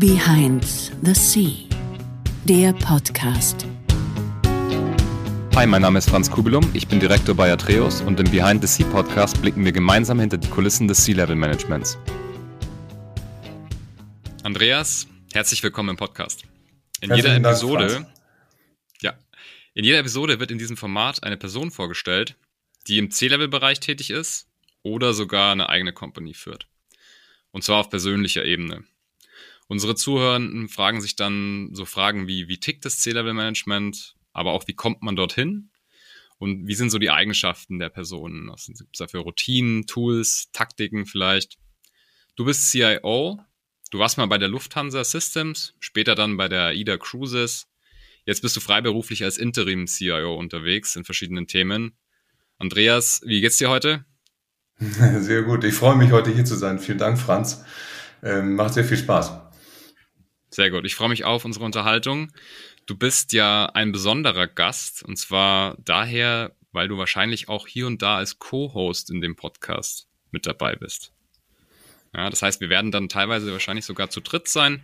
Behind the Sea, der Podcast. Hi, mein Name ist Franz Kubelum, ich bin Direktor bei Atreus und im Behind the Sea Podcast blicken wir gemeinsam hinter die Kulissen des Sea-Level Managements. Andreas, herzlich willkommen im Podcast. In jeder Episode, Dank, ja, in jeder Episode wird in diesem Format eine Person vorgestellt, die im C-Level-Bereich tätig ist oder sogar eine eigene Company führt. Und zwar auf persönlicher Ebene. Unsere Zuhörenden fragen sich dann so Fragen wie, wie tickt das C-Level-Management, aber auch wie kommt man dorthin und wie sind so die Eigenschaften der Personen? Was sind dafür Routinen, Tools, Taktiken vielleicht? Du bist CIO, du warst mal bei der Lufthansa Systems, später dann bei der AIDA Cruises. Jetzt bist du freiberuflich als Interim-CIO unterwegs in verschiedenen Themen. Andreas, wie geht's dir heute? Sehr gut. Ich freue mich, heute hier zu sein. Vielen Dank, Franz. Ähm, macht sehr viel Spaß. Sehr gut. Ich freue mich auf unsere Unterhaltung. Du bist ja ein besonderer Gast und zwar daher, weil du wahrscheinlich auch hier und da als Co-Host in dem Podcast mit dabei bist. Ja, das heißt, wir werden dann teilweise wahrscheinlich sogar zu dritt sein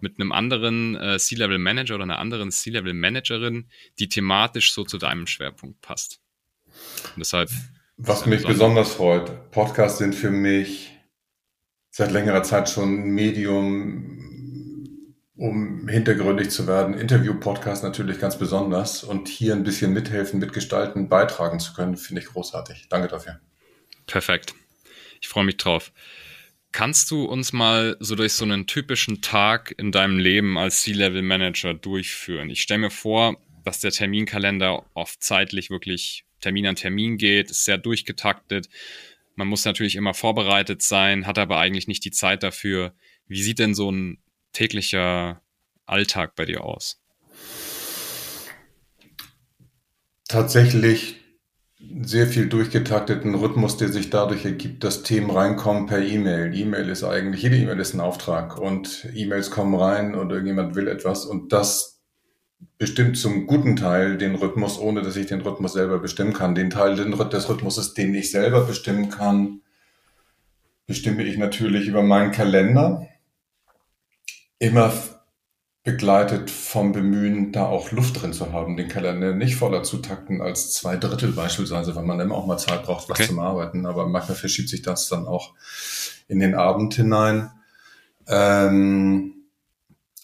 mit einem anderen äh, C-Level Manager oder einer anderen C-Level Managerin, die thematisch so zu deinem Schwerpunkt passt. Und deshalb. Was mich besonders freut, Podcasts sind für mich seit längerer Zeit schon ein Medium, um hintergründig zu werden. Interview-Podcast natürlich ganz besonders und hier ein bisschen mithelfen, mitgestalten, beitragen zu können, finde ich großartig. Danke dafür. Perfekt. Ich freue mich drauf. Kannst du uns mal so durch so einen typischen Tag in deinem Leben als C-Level-Manager durchführen? Ich stelle mir vor, dass der Terminkalender oft zeitlich wirklich Termin an Termin geht, ist sehr durchgetaktet. Man muss natürlich immer vorbereitet sein, hat aber eigentlich nicht die Zeit dafür. Wie sieht denn so ein täglicher Alltag bei dir aus? Tatsächlich sehr viel durchgetakteten Rhythmus, der sich dadurch ergibt, dass Themen reinkommen per E-Mail. E-Mail ist eigentlich, jede E-Mail ist ein Auftrag und E-Mails kommen rein und irgendjemand will etwas und das bestimmt zum guten Teil den Rhythmus, ohne dass ich den Rhythmus selber bestimmen kann. Den Teil des Rhythmuses, den ich selber bestimmen kann, bestimme ich natürlich über meinen Kalender immer begleitet vom Bemühen, da auch Luft drin zu haben, den Kalender nicht voller zu takten als zwei Drittel beispielsweise, weil man immer auch mal Zeit braucht, was okay. zum Arbeiten. Aber manchmal verschiebt sich das dann auch in den Abend hinein. Ähm,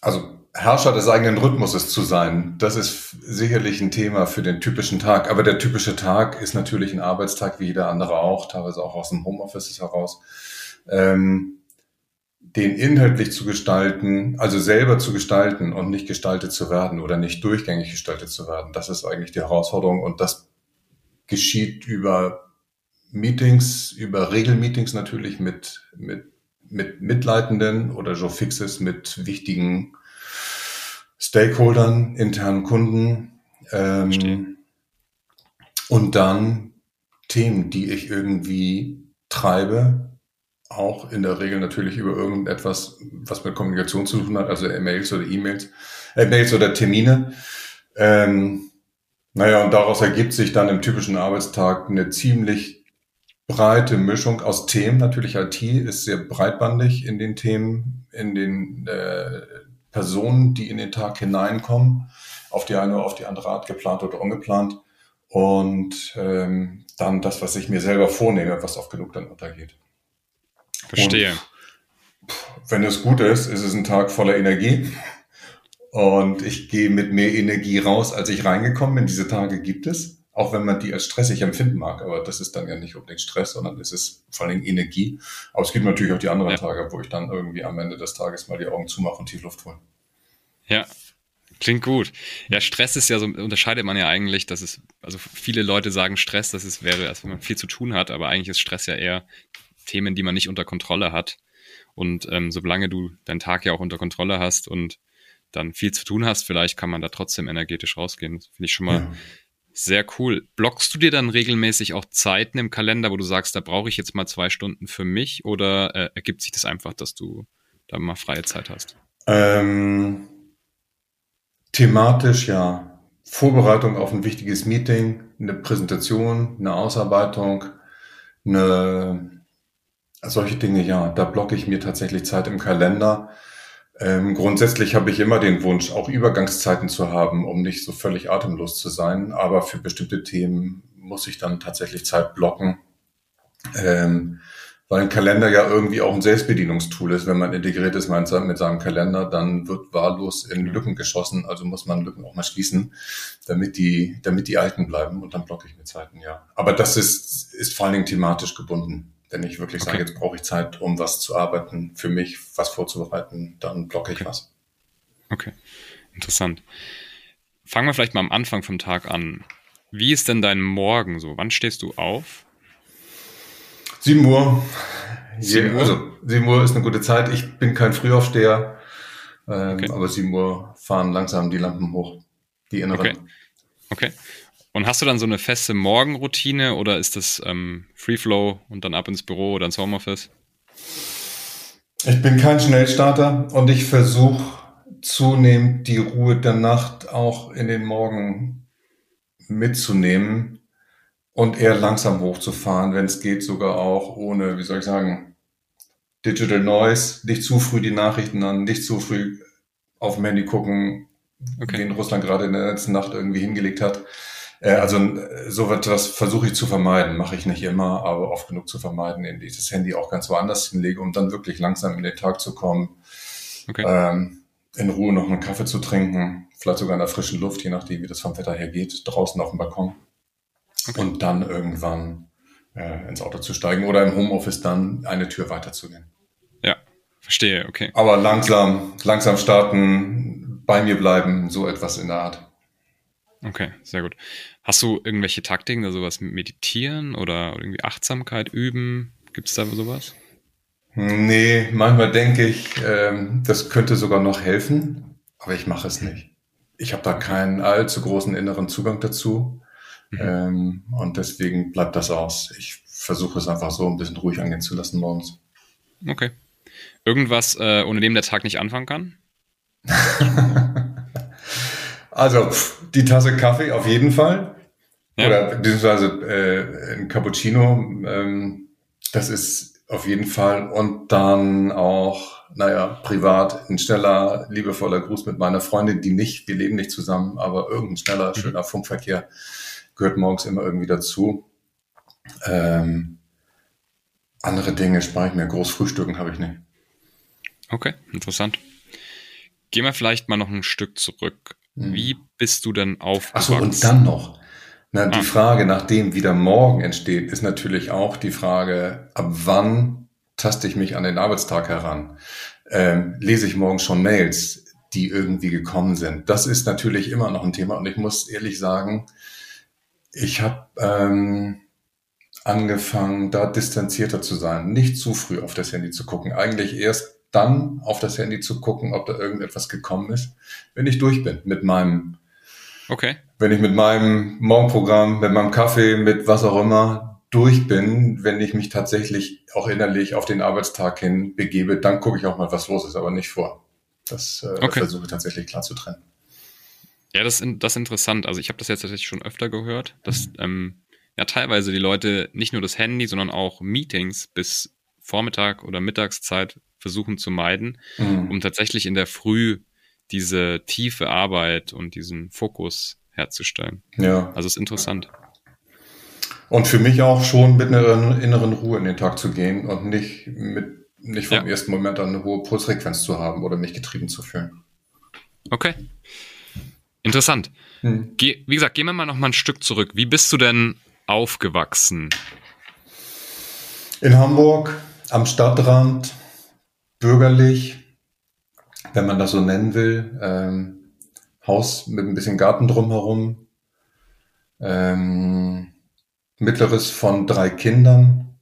also Herrscher des eigenen Rhythmuses zu sein, das ist sicherlich ein Thema für den typischen Tag. Aber der typische Tag ist natürlich ein Arbeitstag wie jeder andere auch, teilweise auch aus dem Homeoffice heraus. Ähm, den inhaltlich zu gestalten, also selber zu gestalten und nicht gestaltet zu werden oder nicht durchgängig gestaltet zu werden. Das ist eigentlich die Herausforderung und das geschieht über Meetings, über Regelmeetings natürlich mit, mit, mit Mitleitenden oder Joe Fixes mit wichtigen Stakeholdern, internen Kunden. Ähm, und dann Themen, die ich irgendwie treibe, auch in der Regel natürlich über irgendetwas, was mit Kommunikation zu tun hat, also Mails oder E-Mails, äh, Mails oder Termine. Ähm, naja, und daraus ergibt sich dann im typischen Arbeitstag eine ziemlich breite Mischung aus Themen. Natürlich IT ist sehr breitbandig in den Themen, in den äh, Personen, die in den Tag hineinkommen, auf die eine oder auf die andere Art, geplant oder ungeplant. Und ähm, dann das, was ich mir selber vornehme, was oft genug dann untergeht. Verstehe. Und wenn es gut ist, ist es ein Tag voller Energie. Und ich gehe mit mehr Energie raus, als ich reingekommen bin. Diese Tage gibt es, auch wenn man die als stressig empfinden mag. Aber das ist dann ja nicht unbedingt Stress, sondern es ist vor allem Energie. Aber es gibt natürlich auch die anderen ja. Tage, wo ich dann irgendwie am Ende des Tages mal die Augen zumache und tief Luft hole. Ja, Klingt gut. Ja, Stress ist ja so, unterscheidet man ja eigentlich, dass es, also viele Leute sagen Stress, dass es wäre, als wenn man viel zu tun hat, aber eigentlich ist Stress ja eher Themen, die man nicht unter Kontrolle hat. Und ähm, solange du deinen Tag ja auch unter Kontrolle hast und dann viel zu tun hast, vielleicht kann man da trotzdem energetisch rausgehen. Das finde ich schon mal ja. sehr cool. Blockst du dir dann regelmäßig auch Zeiten im Kalender, wo du sagst, da brauche ich jetzt mal zwei Stunden für mich oder äh, ergibt sich das einfach, dass du da mal freie Zeit hast? Ähm, thematisch ja. Vorbereitung auf ein wichtiges Meeting, eine Präsentation, eine Ausarbeitung, eine solche Dinge, ja, da blocke ich mir tatsächlich Zeit im Kalender. Ähm, grundsätzlich habe ich immer den Wunsch, auch Übergangszeiten zu haben, um nicht so völlig atemlos zu sein. Aber für bestimmte Themen muss ich dann tatsächlich Zeit blocken. Ähm, weil ein Kalender ja irgendwie auch ein Selbstbedienungstool ist. Wenn man integriert ist mit seinem Kalender, dann wird wahllos in Lücken geschossen. Also muss man Lücken auch mal schließen, damit die, damit die alten bleiben. Und dann blocke ich mir Zeiten, ja. Aber das ist, ist vor allen Dingen thematisch gebunden. Wenn ich wirklich okay. sage, jetzt brauche ich Zeit, um was zu arbeiten, für mich was vorzubereiten, dann blocke ich okay. was. Okay, interessant. Fangen wir vielleicht mal am Anfang vom Tag an. Wie ist denn dein Morgen so? Wann stehst du auf? 7 Uhr. 7 Uhr? Also 7 Uhr ist eine gute Zeit. Ich bin kein Frühaufsteher, ähm, okay. aber 7 Uhr fahren langsam die Lampen hoch, die inneren. Okay. okay. Und hast du dann so eine feste Morgenroutine oder ist das ähm, Free Flow und dann ab ins Büro oder ins Homeoffice? Ich bin kein Schnellstarter und ich versuche zunehmend die Ruhe der Nacht auch in den Morgen mitzunehmen und eher langsam hochzufahren, wenn es geht, sogar auch ohne, wie soll ich sagen, Digital Noise, nicht zu früh die Nachrichten an, nicht zu früh auf dem Handy gucken, okay. den Russland gerade in der letzten Nacht irgendwie hingelegt hat. Äh, also so etwas versuche ich zu vermeiden, mache ich nicht immer, aber oft genug zu vermeiden, indem ich das Handy auch ganz woanders hinlege, um dann wirklich langsam in den Tag zu kommen, okay. ähm, in Ruhe noch einen Kaffee zu trinken, vielleicht sogar in der frischen Luft, je nachdem, wie das vom Wetter her geht, draußen auf dem Balkon okay. und dann irgendwann äh, ins Auto zu steigen oder im Homeoffice dann eine Tür weiterzugehen. Ja, verstehe, okay. Aber langsam, langsam starten, bei mir bleiben, so etwas in der Art. Okay, sehr gut. Hast du irgendwelche Taktiken, also sowas mit Meditieren oder irgendwie Achtsamkeit üben? Gibt es da sowas? Nee, manchmal denke ich, ähm, das könnte sogar noch helfen, aber ich mache es nicht. Ich habe da keinen allzu großen inneren Zugang dazu. Mhm. Ähm, und deswegen bleibt das aus. Ich versuche es einfach so ein bisschen ruhig angehen zu lassen morgens. Okay. Irgendwas, äh, ohne dem der Tag nicht anfangen kann? also, die Tasse Kaffee auf jeden Fall. Ja. Oder beziehungsweise äh, ein Cappuccino. Ähm, das ist auf jeden Fall. Und dann auch, naja, privat ein schneller, liebevoller Gruß mit meiner Freundin, die nicht, wir leben nicht zusammen, aber irgendein schneller, mhm. schöner Funkverkehr gehört morgens immer irgendwie dazu. Ähm, andere Dinge spare ich mir. Groß Frühstücken habe ich nicht. Okay, interessant. Gehen wir vielleicht mal noch ein Stück zurück. Hm. Wie bist du denn aufgewachsen? Achso, und dann noch. Na, ah. Die Frage nach dem, wie der Morgen entsteht, ist natürlich auch die Frage, ab wann taste ich mich an den Arbeitstag heran? Ähm, lese ich morgens schon Mails, die irgendwie gekommen sind? Das ist natürlich immer noch ein Thema und ich muss ehrlich sagen, ich habe ähm, angefangen, da distanzierter zu sein, nicht zu früh auf das Handy zu gucken. Eigentlich erst dann auf das Handy zu gucken, ob da irgendetwas gekommen ist, wenn ich durch bin mit meinem, okay. wenn ich mit meinem Morgenprogramm, mit meinem Kaffee, mit was auch immer durch bin, wenn ich mich tatsächlich auch innerlich auf den Arbeitstag hin begebe, dann gucke ich auch mal, was los ist, aber nicht vor. Das äh, okay. versuche ich tatsächlich klar zu trennen. Ja, das, das ist interessant. Also ich habe das jetzt tatsächlich schon öfter gehört, dass mhm. ähm, ja teilweise die Leute nicht nur das Handy, sondern auch Meetings bis Vormittag oder Mittagszeit versuchen zu meiden, mhm. um tatsächlich in der Früh diese tiefe Arbeit und diesen Fokus herzustellen. Ja. Also es ist interessant. Und für mich auch schon mit einer inneren Ruhe in den Tag zu gehen und nicht mit nicht vom ja. ersten Moment an eine hohe Pulsfrequenz zu haben oder mich getrieben zu fühlen. Okay. Interessant. Hm. Geh, wie gesagt, gehen wir mal noch mal ein Stück zurück. Wie bist du denn aufgewachsen? In Hamburg, am Stadtrand, bürgerlich, wenn man das so nennen will. Ähm, Haus mit ein bisschen Garten drumherum. Ähm, mittleres von drei Kindern.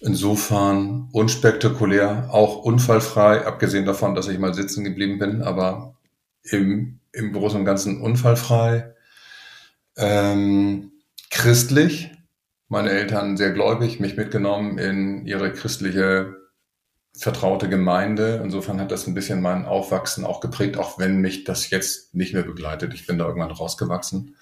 Insofern unspektakulär, auch unfallfrei, abgesehen davon, dass ich mal sitzen geblieben bin, aber im im Großen und Ganzen unfallfrei, ähm, christlich. Meine Eltern sehr gläubig, mich mitgenommen in ihre christliche vertraute Gemeinde. Insofern hat das ein bisschen mein Aufwachsen auch geprägt, auch wenn mich das jetzt nicht mehr begleitet. Ich bin da irgendwann rausgewachsen.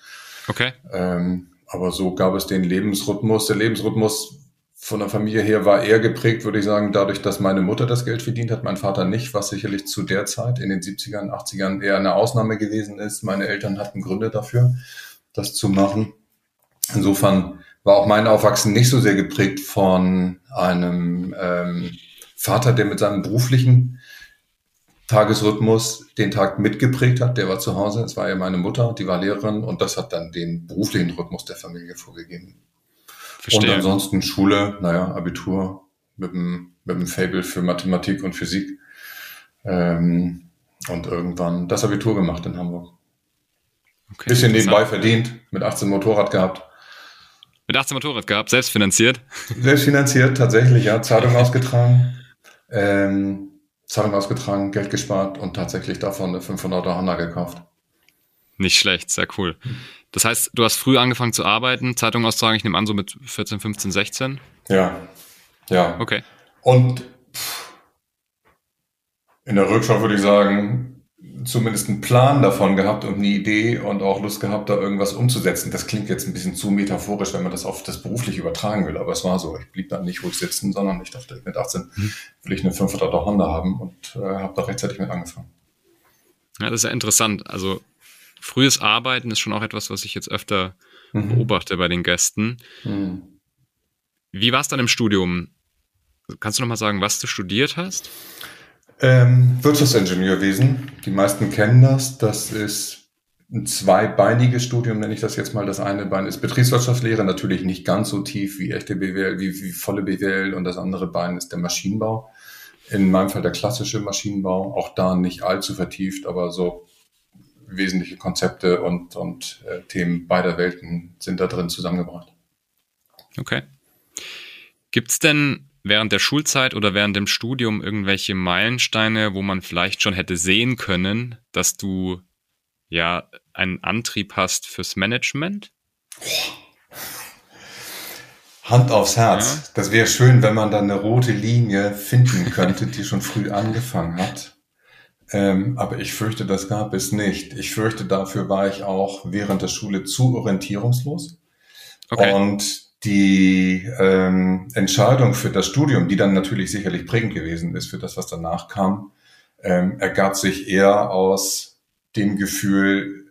Okay. Ähm, aber so gab es den Lebensrhythmus. Der Lebensrhythmus von der Familie her war eher geprägt, würde ich sagen, dadurch, dass meine Mutter das Geld verdient hat, mein Vater nicht, was sicherlich zu der Zeit in den 70ern, 80ern eher eine Ausnahme gewesen ist. Meine Eltern hatten Gründe dafür, das zu machen. Insofern war auch mein Aufwachsen nicht so sehr geprägt von einem ähm, Vater, der mit seinem beruflichen Tagesrhythmus den Tag mitgeprägt hat. Der war zu Hause. Es war ja meine Mutter, die war Lehrerin und das hat dann den beruflichen Rhythmus der Familie vorgegeben. Verstehe. Und ansonsten Schule, naja, Abitur mit dem, mit dem Fable für Mathematik und Physik. Ähm, und irgendwann das Abitur gemacht in Hamburg. Okay, Bisschen nebenbei verdient, mit 18 Motorrad gehabt. Mit 18 Motorrad gehabt, selbstfinanziert? Selbstfinanziert, tatsächlich, ja. Zeitung ausgetragen. Ähm, Zahlung ausgetragen, Geld gespart und tatsächlich davon eine 500er Honda gekauft. Nicht schlecht, sehr cool. Das heißt, du hast früh angefangen zu arbeiten, Zeitung austragen, ich nehme an, so mit 14, 15, 16? Ja, ja. Okay. Und in der Rückschau würde ich sagen, zumindest einen Plan davon gehabt und eine Idee und auch Lust gehabt, da irgendwas umzusetzen. Das klingt jetzt ein bisschen zu metaphorisch, wenn man das auf das beruflich übertragen will, aber es war so. Ich blieb dann nicht ruhig sitzen, sondern ich dachte, mit 18 hm. will ich eine 500er Honda haben und äh, habe da rechtzeitig mit angefangen. Ja, das ist ja interessant. Also frühes Arbeiten ist schon auch etwas, was ich jetzt öfter mhm. beobachte bei den Gästen. Mhm. Wie war es dann im Studium? Kannst du noch mal sagen, was du studiert hast? Ähm, Wirtschaftsingenieurwesen. Die meisten kennen das. Das ist ein zweibeiniges Studium, nenne ich das jetzt mal. Das eine Bein ist Betriebswirtschaftslehre, natürlich nicht ganz so tief wie echte BWL, wie, wie volle BWL. Und das andere Bein ist der Maschinenbau. In meinem Fall der klassische Maschinenbau. Auch da nicht allzu vertieft, aber so wesentliche Konzepte und, und äh, Themen beider Welten sind da drin zusammengebracht. Okay. Gibt es denn während der Schulzeit oder während dem Studium irgendwelche Meilensteine, wo man vielleicht schon hätte sehen können, dass du ja einen Antrieb hast fürs Management? Hand aufs Herz. Ja. Das wäre schön, wenn man da eine rote Linie finden könnte, die schon früh angefangen hat. Ähm, aber ich fürchte, das gab es nicht. Ich fürchte, dafür war ich auch während der Schule zu orientierungslos. Okay. Und die ähm, Entscheidung für das Studium, die dann natürlich sicherlich prägend gewesen ist für das, was danach kam, ähm, ergab sich eher aus dem Gefühl,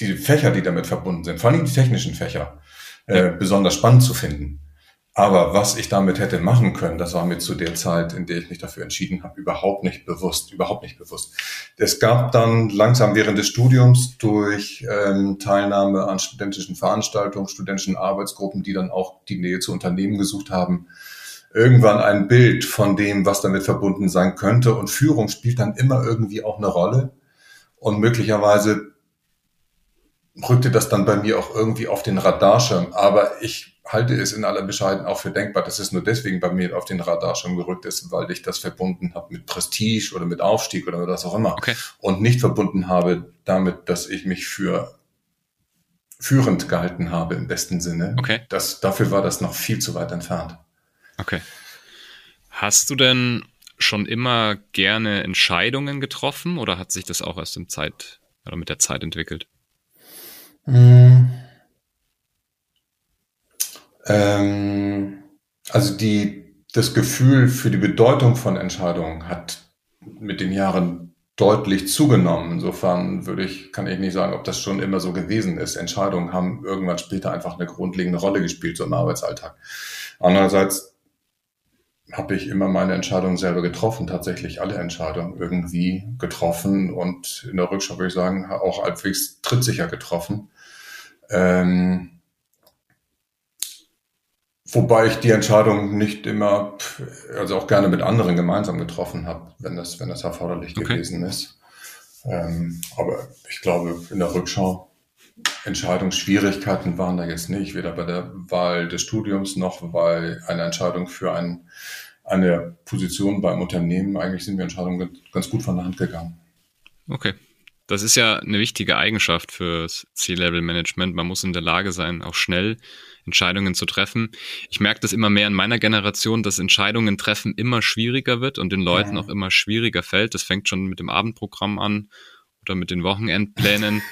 die Fächer, die damit verbunden sind, vor allem die technischen Fächer, äh, besonders spannend zu finden. Aber was ich damit hätte machen können, das war mir zu der Zeit, in der ich mich dafür entschieden habe, überhaupt nicht bewusst, überhaupt nicht bewusst. Es gab dann langsam während des Studiums durch ähm, Teilnahme an studentischen Veranstaltungen, studentischen Arbeitsgruppen, die dann auch die Nähe zu Unternehmen gesucht haben, irgendwann ein Bild von dem, was damit verbunden sein könnte. Und Führung spielt dann immer irgendwie auch eine Rolle. Und möglicherweise rückte das dann bei mir auch irgendwie auf den Radarschirm. Aber ich halte es in aller Bescheiden auch für denkbar, dass es nur deswegen bei mir auf den Radar schon gerückt ist, weil ich das verbunden habe mit Prestige oder mit Aufstieg oder was auch immer. Okay. Und nicht verbunden habe damit, dass ich mich für führend gehalten habe im besten Sinne. Okay. Das, dafür war das noch viel zu weit entfernt. Okay. Hast du denn schon immer gerne Entscheidungen getroffen oder hat sich das auch erst im Zeit oder mit der Zeit entwickelt? Hm. Ähm, also die, das Gefühl für die Bedeutung von Entscheidungen hat mit den Jahren deutlich zugenommen. Insofern würde ich, kann ich nicht sagen, ob das schon immer so gewesen ist. Entscheidungen haben irgendwann später einfach eine grundlegende Rolle gespielt, so im Arbeitsalltag. Andererseits habe ich immer meine Entscheidungen selber getroffen, tatsächlich alle Entscheidungen irgendwie getroffen und in der Rückschau würde ich sagen, auch halbwegs trittsicher getroffen. Ähm, Wobei ich die Entscheidung nicht immer, also auch gerne mit anderen gemeinsam getroffen habe, wenn das, wenn das erforderlich okay. gewesen ist. Ähm, aber ich glaube, in der Rückschau, Entscheidungsschwierigkeiten waren da jetzt nicht, weder bei der Wahl des Studiums noch bei einer Entscheidung für ein, eine Position beim Unternehmen. Eigentlich sind mir Entscheidungen ganz gut von der Hand gegangen. Okay. Das ist ja eine wichtige Eigenschaft fürs C-Level-Management. Man muss in der Lage sein, auch schnell Entscheidungen zu treffen. Ich merke das immer mehr in meiner Generation, dass Entscheidungen treffen immer schwieriger wird und den Leuten ja. auch immer schwieriger fällt. Das fängt schon mit dem Abendprogramm an oder mit den Wochenendplänen.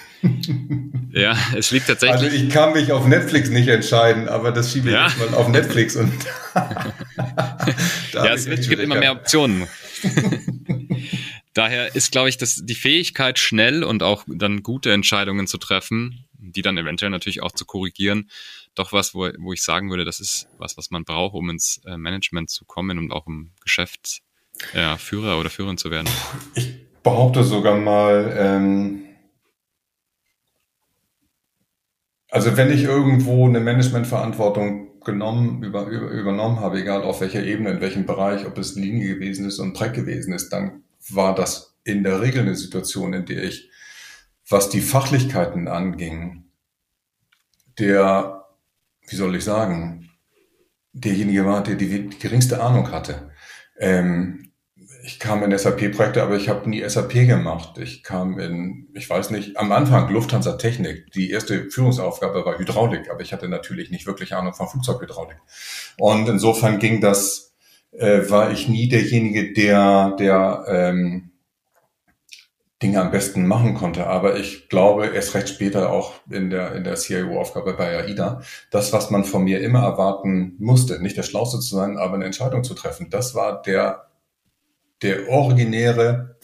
ja, es liegt tatsächlich. Also ich kann mich auf Netflix nicht entscheiden, aber das schiebe ich ja. mal auf Netflix und. ja, es gibt immer mehr Optionen. Daher ist, glaube ich, dass die Fähigkeit, schnell und auch dann gute Entscheidungen zu treffen, die dann eventuell natürlich auch zu korrigieren, doch was, wo, wo ich sagen würde, das ist was, was man braucht, um ins äh, Management zu kommen und auch im Geschäft ja, Führer oder Führerin zu werden. Ich behaupte sogar mal, ähm, also wenn ich irgendwo eine Managementverantwortung genommen, über, über, übernommen habe, egal auf welcher Ebene, in welchem Bereich, ob es Linie gewesen ist und Track gewesen ist, dann war das in der Regel eine Situation, in der ich, was die Fachlichkeiten anging, der, wie soll ich sagen, derjenige war, der die, die geringste Ahnung hatte. Ähm, ich kam in SAP-Projekte, aber ich habe nie SAP gemacht. Ich kam in, ich weiß nicht, am Anfang Lufthansa Technik. Die erste Führungsaufgabe war Hydraulik, aber ich hatte natürlich nicht wirklich Ahnung von Flugzeughydraulik. Und insofern ging das, äh, war ich nie derjenige, der, der ähm, Dinge am besten machen konnte. Aber ich glaube, erst recht später auch in der, in der CIO-Aufgabe bei AIDA, das, was man von mir immer erwarten musste, nicht der Schlauste zu sein, aber eine Entscheidung zu treffen, das war der der originäre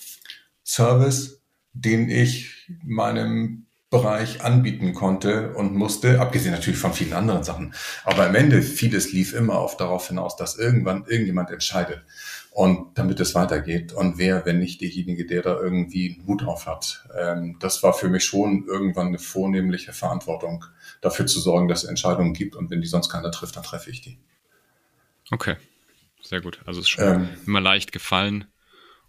Service, den ich meinem Bereich anbieten konnte und musste, abgesehen natürlich von vielen anderen Sachen. Aber am Ende vieles lief immer auf darauf hinaus, dass irgendwann irgendjemand entscheidet und damit es weitergeht. Und wer, wenn nicht derjenige, der da irgendwie Mut auf hat. Ähm, das war für mich schon irgendwann eine vornehmliche Verantwortung, dafür zu sorgen, dass es Entscheidungen gibt und wenn die sonst keiner trifft, dann treffe ich die. Okay sehr gut. Also es ist schon ähm, immer leicht gefallen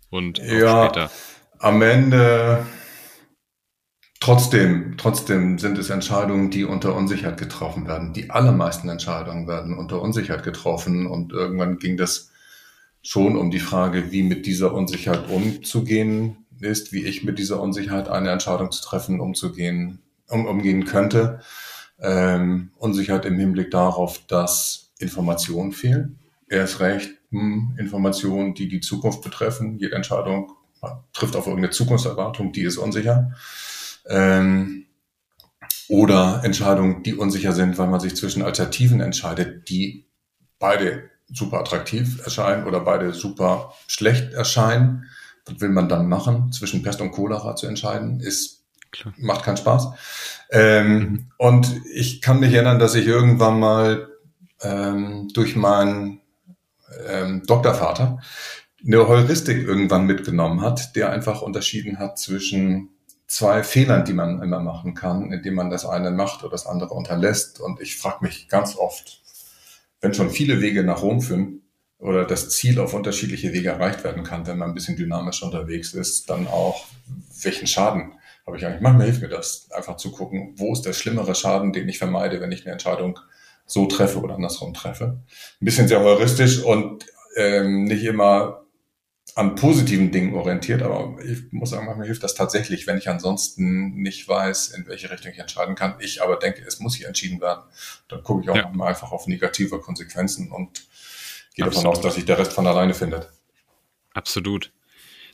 und ja, später. Am Ende trotzdem, trotzdem sind es Entscheidungen, die unter Unsicherheit getroffen werden. Die allermeisten Entscheidungen werden unter Unsicherheit getroffen und irgendwann ging das schon um die Frage, wie mit dieser Unsicherheit umzugehen ist, wie ich mit dieser Unsicherheit eine Entscheidung zu treffen, umzugehen, um, umgehen könnte. Ähm, Unsicherheit im Hinblick darauf, dass Informationen fehlen erst recht hm, Informationen, die die Zukunft betreffen. Jede Entscheidung trifft auf irgendeine Zukunftserwartung, die ist unsicher. Ähm, oder Entscheidungen, die unsicher sind, weil man sich zwischen Alternativen entscheidet, die beide super attraktiv erscheinen oder beide super schlecht erscheinen. Was will man dann machen? Zwischen Pest und Cholera zu entscheiden, ist, Klar. macht keinen Spaß. Ähm, mhm. Und ich kann mich erinnern, dass ich irgendwann mal ähm, durch meinen ähm, Doktorvater eine Heuristik irgendwann mitgenommen hat, der einfach unterschieden hat zwischen zwei Fehlern, die man immer machen kann, indem man das eine macht oder das andere unterlässt. Und ich frage mich ganz oft, wenn schon viele Wege nach Rom führen oder das Ziel auf unterschiedliche Wege erreicht werden kann, wenn man ein bisschen dynamisch unterwegs ist, dann auch, welchen Schaden habe ich eigentlich? Manchmal hilft mir das, einfach zu gucken, wo ist der schlimmere Schaden, den ich vermeide, wenn ich eine Entscheidung so treffe oder andersrum treffe. Ein bisschen sehr heuristisch und ähm, nicht immer an positiven Dingen orientiert, aber ich muss sagen, manchmal hilft das tatsächlich, wenn ich ansonsten nicht weiß, in welche Richtung ich entscheiden kann. Ich aber denke, es muss hier entschieden werden. Dann gucke ich auch ja. mal einfach auf negative Konsequenzen und gehe Absolut. davon aus, dass sich der Rest von alleine findet. Absolut.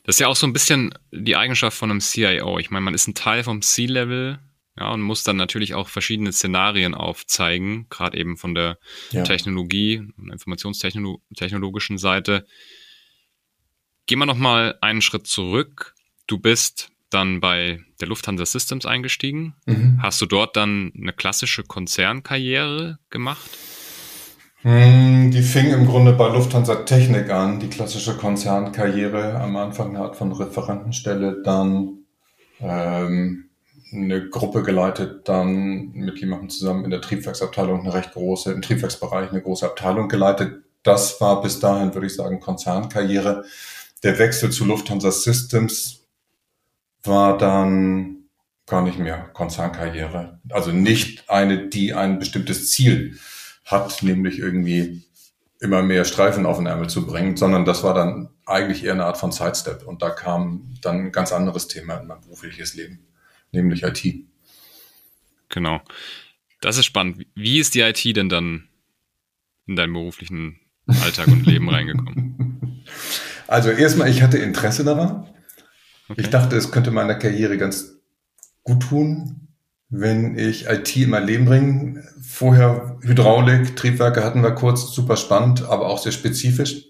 Das ist ja auch so ein bisschen die Eigenschaft von einem CIO. Ich meine, man ist ein Teil vom C-Level, ja, und muss dann natürlich auch verschiedene Szenarien aufzeigen, gerade eben von der ja. Technologie, informationstechnologischen Seite. Gehen wir nochmal einen Schritt zurück. Du bist dann bei der Lufthansa Systems eingestiegen. Mhm. Hast du dort dann eine klassische Konzernkarriere gemacht? Hm, die fing im Grunde bei Lufthansa Technik an, die klassische Konzernkarriere. Am Anfang eine Art von Referentenstelle, dann ähm, eine Gruppe geleitet, dann mit jemandem zusammen in der Triebwerksabteilung eine recht große, im Triebwerksbereich eine große Abteilung geleitet. Das war bis dahin, würde ich sagen, Konzernkarriere. Der Wechsel zu Lufthansa Systems war dann gar nicht mehr Konzernkarriere. Also nicht eine, die ein bestimmtes Ziel hat, nämlich irgendwie immer mehr Streifen auf den Ärmel zu bringen, sondern das war dann eigentlich eher eine Art von Sidestep. Und da kam dann ein ganz anderes Thema in mein berufliches Leben nämlich IT. Genau. Das ist spannend. Wie ist die IT denn dann in deinen beruflichen Alltag und Leben reingekommen? Also erstmal, ich hatte Interesse daran. Okay. Ich dachte, es könnte meiner Karriere ganz gut tun, wenn ich IT in mein Leben bringe. Vorher Hydraulik, Triebwerke hatten wir kurz, super spannend, aber auch sehr spezifisch.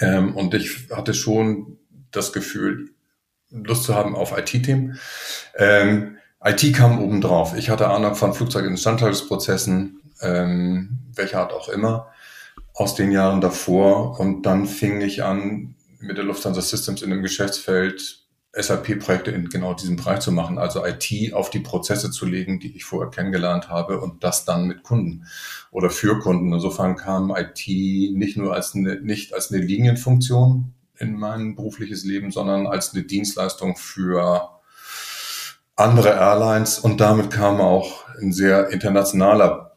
Ähm, und ich hatte schon das Gefühl, Lust zu haben auf IT-Themen. Ähm, IT kam obendrauf. Ich hatte Ahnung von Flugzeuginstandhaltungsprozessen, ähm, welcher Art auch immer, aus den Jahren davor. Und dann fing ich an, mit der Lufthansa Systems in dem Geschäftsfeld SAP-Projekte in genau diesem Bereich zu machen, also IT auf die Prozesse zu legen, die ich vorher kennengelernt habe und das dann mit Kunden oder für Kunden. Insofern kam IT nicht nur als eine, nicht als eine Linienfunktion in mein berufliches Leben, sondern als eine Dienstleistung für andere Airlines und damit kam auch ein sehr internationaler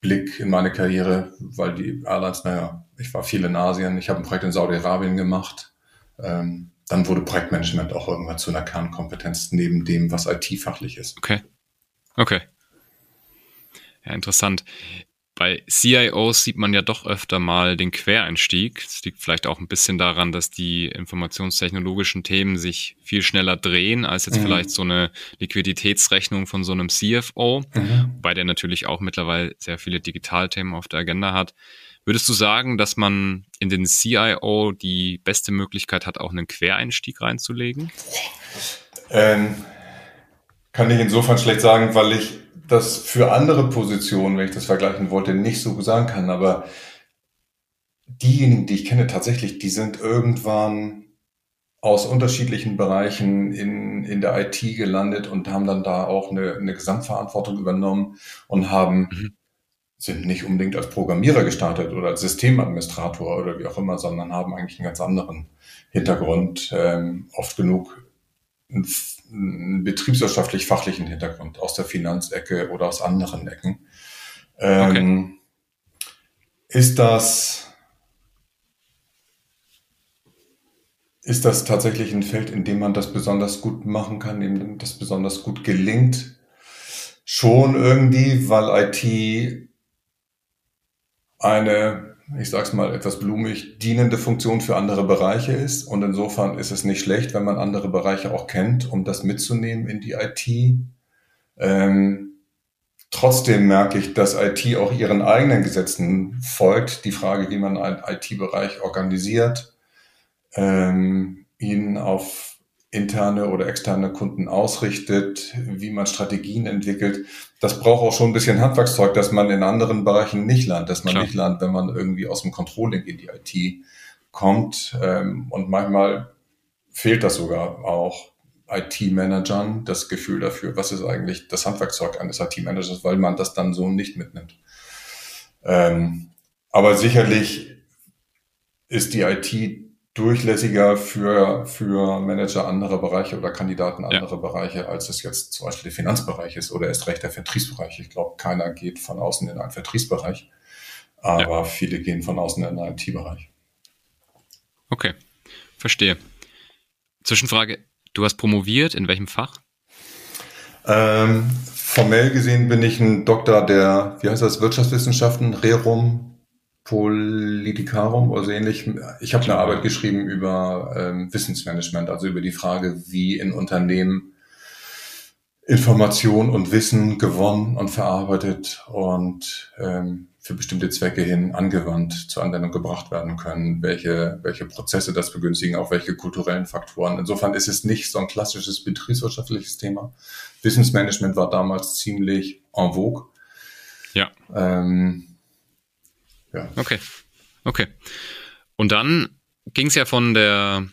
Blick in meine Karriere, weil die Airlines, naja, ich war viel in Asien, ich habe ein Projekt in Saudi-Arabien gemacht. Ähm, dann wurde Projektmanagement auch irgendwann zu einer Kernkompetenz neben dem, was IT-fachlich ist. Okay. Okay. Ja, interessant. Bei CIOs sieht man ja doch öfter mal den Quereinstieg. Es liegt vielleicht auch ein bisschen daran, dass die informationstechnologischen Themen sich viel schneller drehen als jetzt mhm. vielleicht so eine Liquiditätsrechnung von so einem CFO, mhm. wobei der natürlich auch mittlerweile sehr viele Digitalthemen auf der Agenda hat. Würdest du sagen, dass man in den CIO die beste Möglichkeit hat, auch einen Quereinstieg reinzulegen? Ähm, kann ich insofern schlecht sagen, weil ich das für andere Positionen, wenn ich das vergleichen wollte, nicht so sagen kann. Aber diejenigen, die ich kenne, tatsächlich, die sind irgendwann aus unterschiedlichen Bereichen in, in der IT gelandet und haben dann da auch eine, eine Gesamtverantwortung übernommen und haben mhm sind nicht unbedingt als Programmierer gestartet oder als Systemadministrator oder wie auch immer, sondern haben eigentlich einen ganz anderen Hintergrund, ähm, oft genug einen, betriebswirtschaftlich-fachlichen Hintergrund aus der Finanzecke oder aus anderen Ecken. Ähm, okay. Ist das ist das tatsächlich ein Feld, in dem man das besonders gut machen kann, in dem das besonders gut gelingt? Schon irgendwie, weil IT eine, ich sag's mal etwas blumig, dienende Funktion für andere Bereiche ist. Und insofern ist es nicht schlecht, wenn man andere Bereiche auch kennt, um das mitzunehmen in die IT. Ähm, trotzdem merke ich, dass IT auch ihren eigenen Gesetzen folgt. Die Frage, wie man einen IT-Bereich organisiert, ähm, ihn auf interne oder externe Kunden ausrichtet, wie man Strategien entwickelt. Das braucht auch schon ein bisschen Handwerkszeug, dass man in anderen Bereichen nicht lernt, dass man Klar. nicht lernt, wenn man irgendwie aus dem Controlling in die IT kommt. Ähm, und manchmal fehlt das sogar auch IT-Managern das Gefühl dafür, was ist eigentlich das Handwerkszeug eines IT-Managers, weil man das dann so nicht mitnimmt. Ähm, aber sicherlich ist die IT durchlässiger für, für Manager anderer Bereiche oder Kandidaten anderer ja. Bereiche, als es jetzt zum Beispiel der Finanzbereich ist oder erst recht der Vertriebsbereich. Ich glaube, keiner geht von außen in einen Vertriebsbereich, aber ja. viele gehen von außen in einen IT-Bereich. Okay, verstehe. Zwischenfrage, du hast promoviert, in welchem Fach? Ähm, formell gesehen bin ich ein Doktor der, wie heißt das, Wirtschaftswissenschaften, Rerum, Politicarum oder so ähnlich. Ich habe eine Arbeit geschrieben über ähm, Wissensmanagement, also über die Frage, wie in Unternehmen Information und Wissen gewonnen und verarbeitet und ähm, für bestimmte Zwecke hin angewandt, zur Anwendung gebracht werden können, welche, welche Prozesse das begünstigen, auch welche kulturellen Faktoren. Insofern ist es nicht so ein klassisches betriebswirtschaftliches Thema. Wissensmanagement war damals ziemlich en vogue. Ja. Ähm, ja. Okay. Okay. Und dann ging es ja von der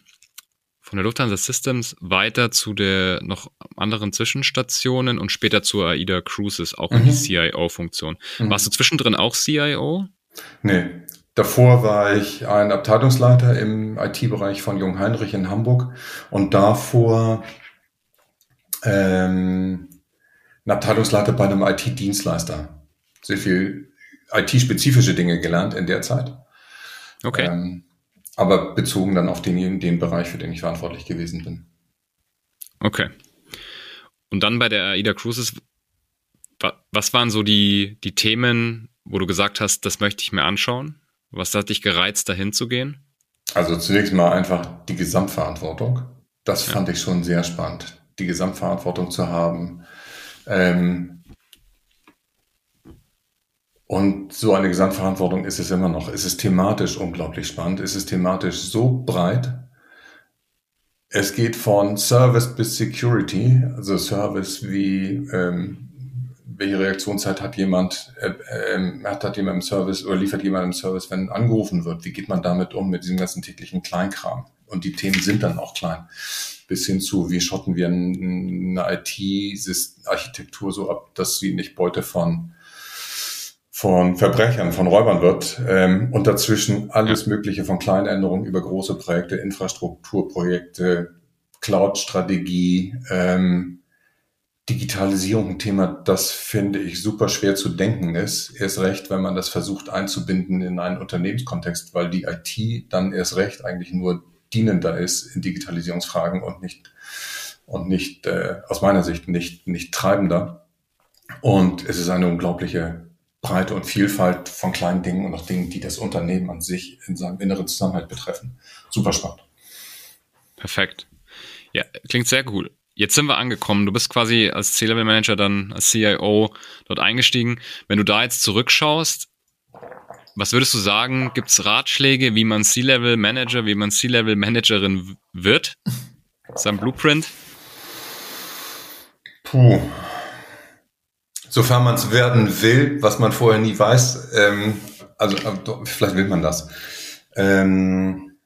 von der Lufthansa Systems weiter zu der noch anderen Zwischenstationen und später zur AIDA Cruises, auch mhm. in die CIO-Funktion. Mhm. Warst du zwischendrin auch CIO? Nee. Davor war ich ein Abteilungsleiter im IT-Bereich von Jung Heinrich in Hamburg und davor ähm, ein Abteilungsleiter bei einem IT-Dienstleister. Sehr viel IT-spezifische Dinge gelernt in der Zeit. Okay. Ähm, aber bezogen dann auf den, den Bereich, für den ich verantwortlich gewesen bin. Okay. Und dann bei der AIDA Cruises, was waren so die, die Themen, wo du gesagt hast, das möchte ich mir anschauen? Was hat dich gereizt, dahin zu gehen? Also zunächst mal einfach die Gesamtverantwortung. Das fand ja. ich schon sehr spannend, die Gesamtverantwortung zu haben. Ähm, und so eine Gesamtverantwortung ist es immer noch. Es ist thematisch unglaublich spannend. Es ist thematisch so breit. Es geht von Service bis Security, also Service wie ähm, welche Reaktionszeit hat jemand, äh, äh, hat, hat jemand im Service oder liefert jemand im Service, wenn angerufen wird? Wie geht man damit um mit diesem ganzen täglichen Kleinkram? Und die Themen sind dann auch klein. Bis hin zu, wie schotten wir eine IT-Architektur so ab, dass sie nicht Beute von, von Verbrechern, von Räubern wird. Ähm, und dazwischen alles Mögliche von kleinen Änderungen über große Projekte, Infrastrukturprojekte, Cloud-Strategie, ähm, Digitalisierung ein Thema, das finde ich super schwer zu denken ist. Erst recht, wenn man das versucht einzubinden in einen Unternehmenskontext, weil die IT dann erst recht eigentlich nur dienender ist in Digitalisierungsfragen und nicht und nicht äh, aus meiner Sicht nicht nicht treibender. Und es ist eine unglaubliche Breite und Vielfalt von kleinen Dingen und auch Dingen, die das Unternehmen an sich in seinem inneren Zusammenhalt betreffen. Super spannend. Perfekt. Ja, klingt sehr cool. Jetzt sind wir angekommen. Du bist quasi als C-Level-Manager dann als CIO dort eingestiegen. Wenn du da jetzt zurückschaust, was würdest du sagen? Gibt es Ratschläge, wie man C-Level-Manager, wie man C-Level-Managerin wird? Sein Blueprint? Puh. Sofern man es werden will, was man vorher nie weiß, ähm, also äh, vielleicht will man das. Ähm,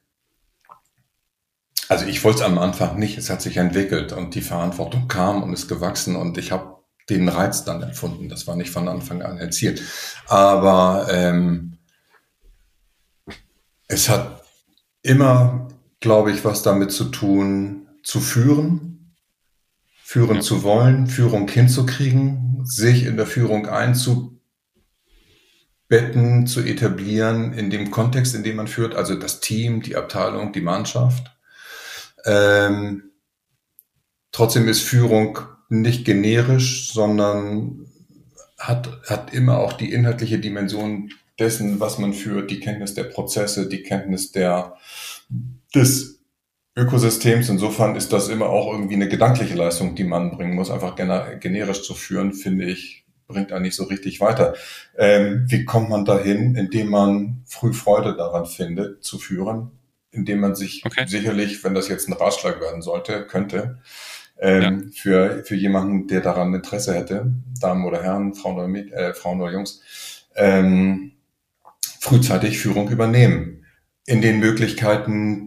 also ich wollte es am Anfang nicht, es hat sich entwickelt und die Verantwortung kam und ist gewachsen und ich habe den Reiz dann empfunden. Das war nicht von Anfang an erzielt. Aber ähm, es hat immer, glaube ich, was damit zu tun, zu führen, führen ja. zu wollen, Führung hinzukriegen, sich in der Führung einzubetten, zu etablieren in dem Kontext, in dem man führt, also das Team, die Abteilung, die Mannschaft ähm, trotzdem ist Führung nicht generisch, sondern hat, hat immer auch die inhaltliche Dimension dessen, was man führt, die Kenntnis der Prozesse, die Kenntnis der, des Ökosystems. Insofern ist das immer auch irgendwie eine gedankliche Leistung, die man bringen muss. Einfach generisch zu führen, finde ich, bringt eigentlich so richtig weiter. Ähm, wie kommt man dahin, indem man früh Freude daran findet, zu führen? indem man sich okay. sicherlich, wenn das jetzt ein Ratschlag werden sollte, könnte, ähm, ja. für, für jemanden, der daran Interesse hätte, Damen oder Herren, Frauen oder, Mäd äh, Frauen oder Jungs, ähm, frühzeitig Führung übernehmen. In den Möglichkeiten,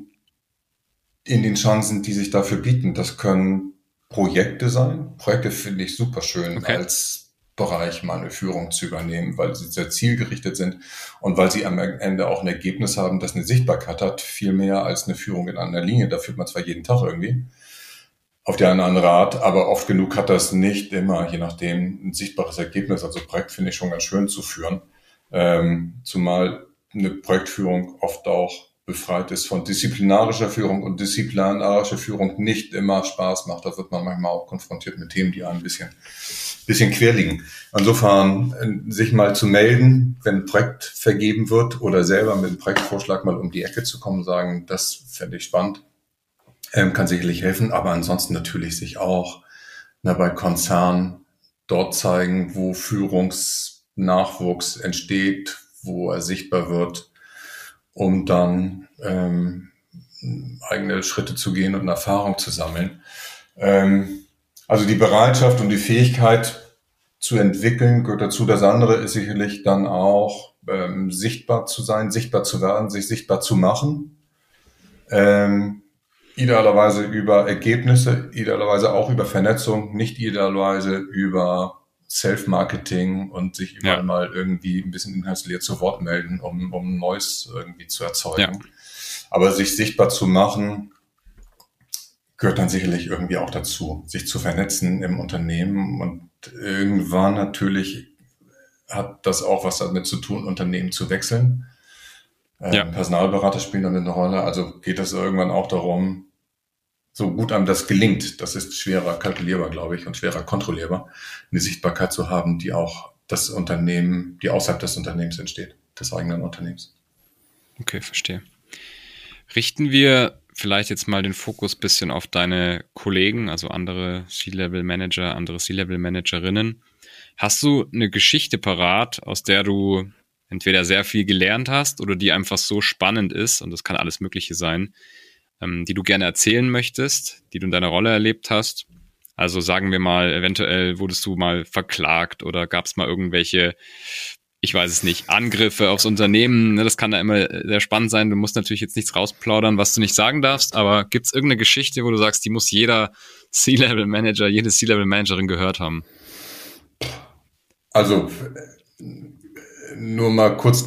in den Chancen, die sich dafür bieten. Das können Projekte sein. Projekte finde ich super schön okay. als Bereich mal eine Führung zu übernehmen, weil sie sehr zielgerichtet sind und weil sie am Ende auch ein Ergebnis haben, das eine Sichtbarkeit hat, viel mehr als eine Führung in einer Linie. Da führt man zwar jeden Tag irgendwie auf die eine oder andere Art, aber oft genug hat das nicht immer, je nachdem, ein sichtbares Ergebnis. Also Projekt finde ich schon ganz schön zu führen, ähm, zumal eine Projektführung oft auch befreit ist von disziplinarischer Führung und disziplinarische Führung nicht immer Spaß macht. Da wird man manchmal auch konfrontiert mit Themen, die ein bisschen, bisschen quer liegen. Insofern äh, sich mal zu melden, wenn ein Projekt vergeben wird oder selber mit einem Projektvorschlag mal um die Ecke zu kommen, sagen, das fände ich spannend, ähm, kann sicherlich helfen, aber ansonsten natürlich sich auch na, bei Konzernen dort zeigen, wo Führungsnachwuchs entsteht, wo er sichtbar wird, um dann ähm, eigene Schritte zu gehen und Erfahrung zu sammeln. Ähm, also die Bereitschaft und die Fähigkeit zu entwickeln gehört dazu. Das andere ist sicherlich dann auch ähm, sichtbar zu sein, sichtbar zu werden, sich sichtbar zu machen. Ähm, idealerweise über Ergebnisse, idealerweise auch über Vernetzung, nicht idealerweise über Self-Marketing und sich überall ja. mal irgendwie ein bisschen inhaltsleer zu Wort melden, um, um Neues irgendwie zu erzeugen. Ja. Aber sich sichtbar zu machen, gehört dann sicherlich irgendwie auch dazu, sich zu vernetzen im Unternehmen und irgendwann natürlich hat das auch was damit zu tun, Unternehmen zu wechseln. Ähm, ja. Personalberater spielen damit eine Rolle. Also geht es irgendwann auch darum, so gut einem das gelingt, das ist schwerer kalkulierbar, glaube ich, und schwerer kontrollierbar, eine Sichtbarkeit zu haben, die auch das Unternehmen, die außerhalb des Unternehmens entsteht, des eigenen Unternehmens. Okay, verstehe. Richten wir vielleicht jetzt mal den Fokus bisschen auf deine Kollegen, also andere C-Level-Manager, andere C-Level-Managerinnen. Hast du eine Geschichte parat, aus der du entweder sehr viel gelernt hast oder die einfach so spannend ist, und das kann alles Mögliche sein, ähm, die du gerne erzählen möchtest, die du in deiner Rolle erlebt hast? Also sagen wir mal, eventuell wurdest du mal verklagt oder gab es mal irgendwelche ich weiß es nicht, Angriffe aufs Unternehmen, ne, das kann da immer sehr spannend sein. Du musst natürlich jetzt nichts rausplaudern, was du nicht sagen darfst, aber gibt es irgendeine Geschichte, wo du sagst, die muss jeder C-Level-Manager, jede C-Level-Managerin gehört haben? Also nur mal kurz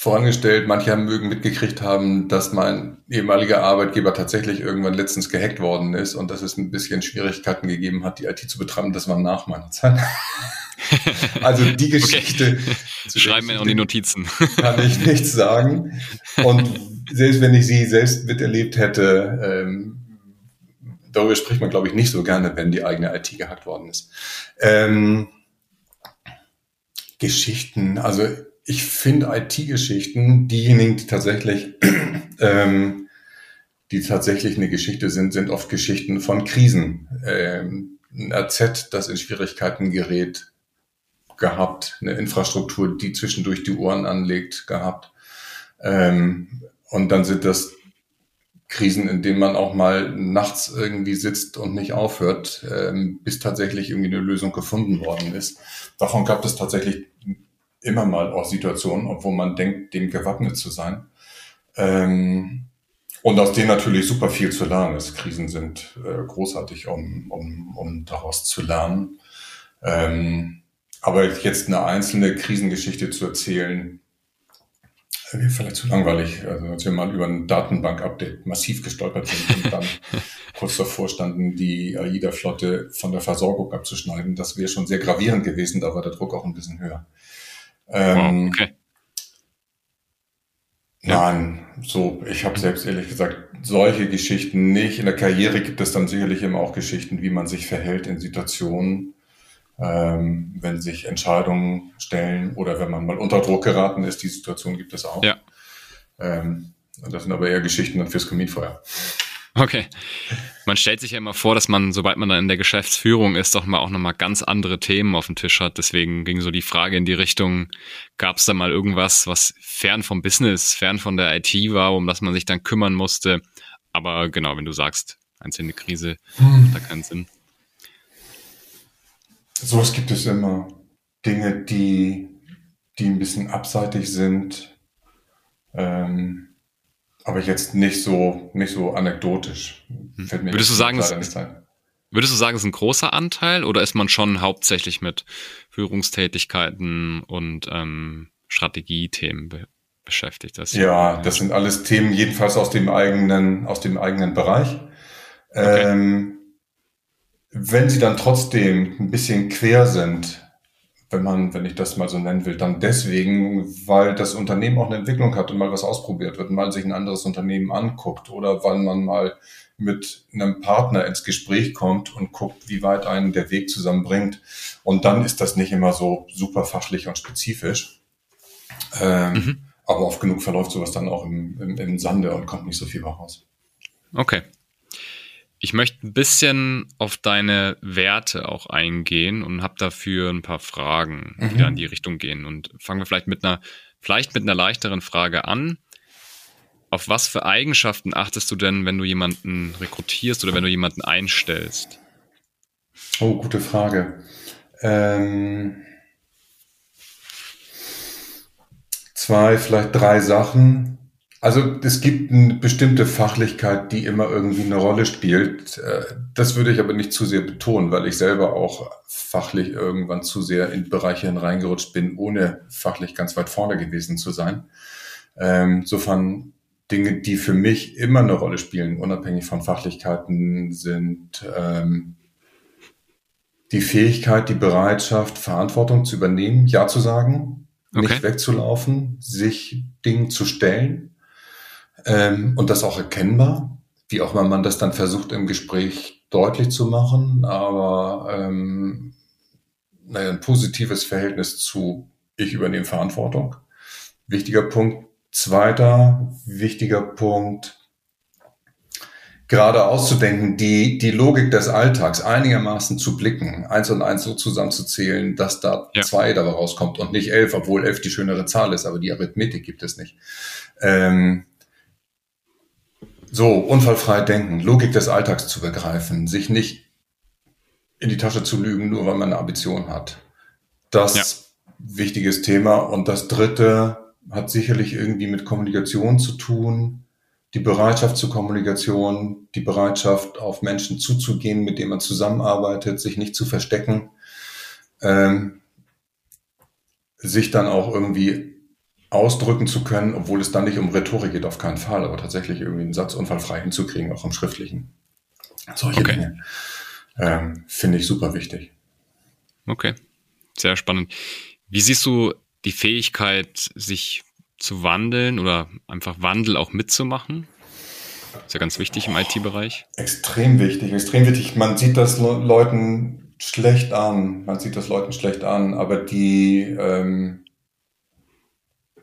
vorangestellt, manche haben mögen mitgekriegt haben, dass mein ehemaliger Arbeitgeber tatsächlich irgendwann letztens gehackt worden ist und dass es ein bisschen Schwierigkeiten gegeben hat, die IT zu betreiben. Das war nach meiner Zeit. also die Geschichte. Okay. Schreiben wir noch die Notizen. kann ich nichts sagen. Und selbst wenn ich sie selbst miterlebt hätte, ähm, darüber spricht man, glaube ich, nicht so gerne, wenn die eigene IT gehackt worden ist. Ähm, Geschichten, also ich finde IT-Geschichten, diejenigen, die tatsächlich, ähm, die tatsächlich eine Geschichte sind, sind oft Geschichten von Krisen. Ähm, ein RZ, das in Schwierigkeiten gerät, gehabt, eine Infrastruktur, die zwischendurch die Ohren anlegt, gehabt. Ähm, und dann sind das Krisen, in denen man auch mal nachts irgendwie sitzt und nicht aufhört, ähm, bis tatsächlich irgendwie eine Lösung gefunden worden ist. Davon gab es tatsächlich immer mal auch Situationen, obwohl man denkt, dem gewappnet zu sein. Ähm, und aus denen natürlich super viel zu lernen ist. Krisen sind äh, großartig, um, um, um daraus zu lernen. Ähm, aber jetzt eine einzelne Krisengeschichte zu erzählen, wäre vielleicht zu langweilig. Also als wir mal über ein Datenbank-Update massiv gestolpert sind und dann kurz davor standen, die AIDA-Flotte von der Versorgung abzuschneiden, das wäre schon sehr gravierend gewesen, da war der Druck auch ein bisschen höher. Ähm, okay. Nein, so, ich habe selbst ehrlich gesagt solche Geschichten nicht. In der Karriere gibt es dann sicherlich immer auch Geschichten, wie man sich verhält in Situationen, ähm, wenn sich Entscheidungen stellen oder wenn man mal unter Druck geraten ist. Die Situation gibt es auch. Ja. Ähm, das sind aber eher Geschichten dann fürs Kaminfeuer. Okay. Man stellt sich ja immer vor, dass man, sobald man dann in der Geschäftsführung ist, doch mal auch nochmal ganz andere Themen auf dem Tisch hat. Deswegen ging so die Frage in die Richtung, gab es da mal irgendwas, was fern vom Business, fern von der IT war, um das man sich dann kümmern musste? Aber genau, wenn du sagst, einzelne Krise, hm. hat da keinen Sinn. Sowas gibt es immer. Dinge, die, die ein bisschen abseitig sind. Ähm, aber jetzt nicht so, nicht so anekdotisch. Hm. Fällt mir würdest du sagen, es, würdest du sagen, es ist ein großer Anteil oder ist man schon hauptsächlich mit Führungstätigkeiten und ähm, Strategiethemen be beschäftigt? Das ja, das sind alles Themen, jedenfalls aus dem eigenen, aus dem eigenen Bereich. Okay. Ähm, wenn sie dann trotzdem ein bisschen quer sind, wenn man, wenn ich das mal so nennen will, dann deswegen, weil das Unternehmen auch eine Entwicklung hat und mal was ausprobiert wird, mal sich ein anderes Unternehmen anguckt oder weil man mal mit einem Partner ins Gespräch kommt und guckt, wie weit einen der Weg zusammenbringt. Und dann ist das nicht immer so super fachlich und spezifisch. Ähm, mhm. Aber oft genug verläuft sowas dann auch im, im, im Sande und kommt nicht so viel raus. Okay. Ich möchte ein bisschen auf deine Werte auch eingehen und habe dafür ein paar Fragen, die mhm. da in die Richtung gehen. Und fangen wir vielleicht mit einer, vielleicht mit einer leichteren Frage an. Auf was für Eigenschaften achtest du denn, wenn du jemanden rekrutierst oder wenn du jemanden einstellst? Oh, gute Frage. Ähm, zwei, vielleicht drei Sachen. Also es gibt eine bestimmte Fachlichkeit, die immer irgendwie eine Rolle spielt. Äh, das würde ich aber nicht zu sehr betonen, weil ich selber auch fachlich irgendwann zu sehr in Bereiche hineingerutscht bin, ohne fachlich ganz weit vorne gewesen zu sein. Ähm, insofern Dinge, die für mich immer eine Rolle spielen, unabhängig von Fachlichkeiten, sind ähm, die Fähigkeit, die Bereitschaft, Verantwortung zu übernehmen, Ja zu sagen, okay. nicht wegzulaufen, sich Dingen zu stellen ähm, und das auch erkennbar, wie auch immer man das dann versucht im Gespräch deutlich zu machen, aber ähm, naja, ein positives Verhältnis zu ich übernehme Verantwortung. Wichtiger Punkt. Zweiter wichtiger Punkt, gerade auszudenken, die, die Logik des Alltags einigermaßen zu blicken, eins und eins so zusammenzuzählen, dass da ja. zwei dabei rauskommt und nicht elf, obwohl elf die schönere Zahl ist, aber die Arithmetik gibt es nicht. Ähm, so, unfallfrei denken, Logik des Alltags zu begreifen, sich nicht in die Tasche zu lügen, nur weil man eine Ambition hat. Das ja. wichtiges Thema. Und das dritte hat sicherlich irgendwie mit Kommunikation zu tun die Bereitschaft zur Kommunikation, die Bereitschaft, auf Menschen zuzugehen, mit denen man zusammenarbeitet, sich nicht zu verstecken, ähm, sich dann auch irgendwie ausdrücken zu können, obwohl es dann nicht um Rhetorik geht, auf keinen Fall, aber tatsächlich irgendwie einen Satz unfallfrei hinzukriegen, auch im Schriftlichen. Solche okay. Dinge ähm, finde ich super wichtig. Okay, sehr spannend. Wie siehst du die Fähigkeit, sich zu wandeln oder einfach Wandel auch mitzumachen? Ist ja ganz wichtig im IT-Bereich. Extrem wichtig, extrem wichtig. Man sieht das Leuten schlecht an, man sieht das Leuten schlecht an, aber die, ähm,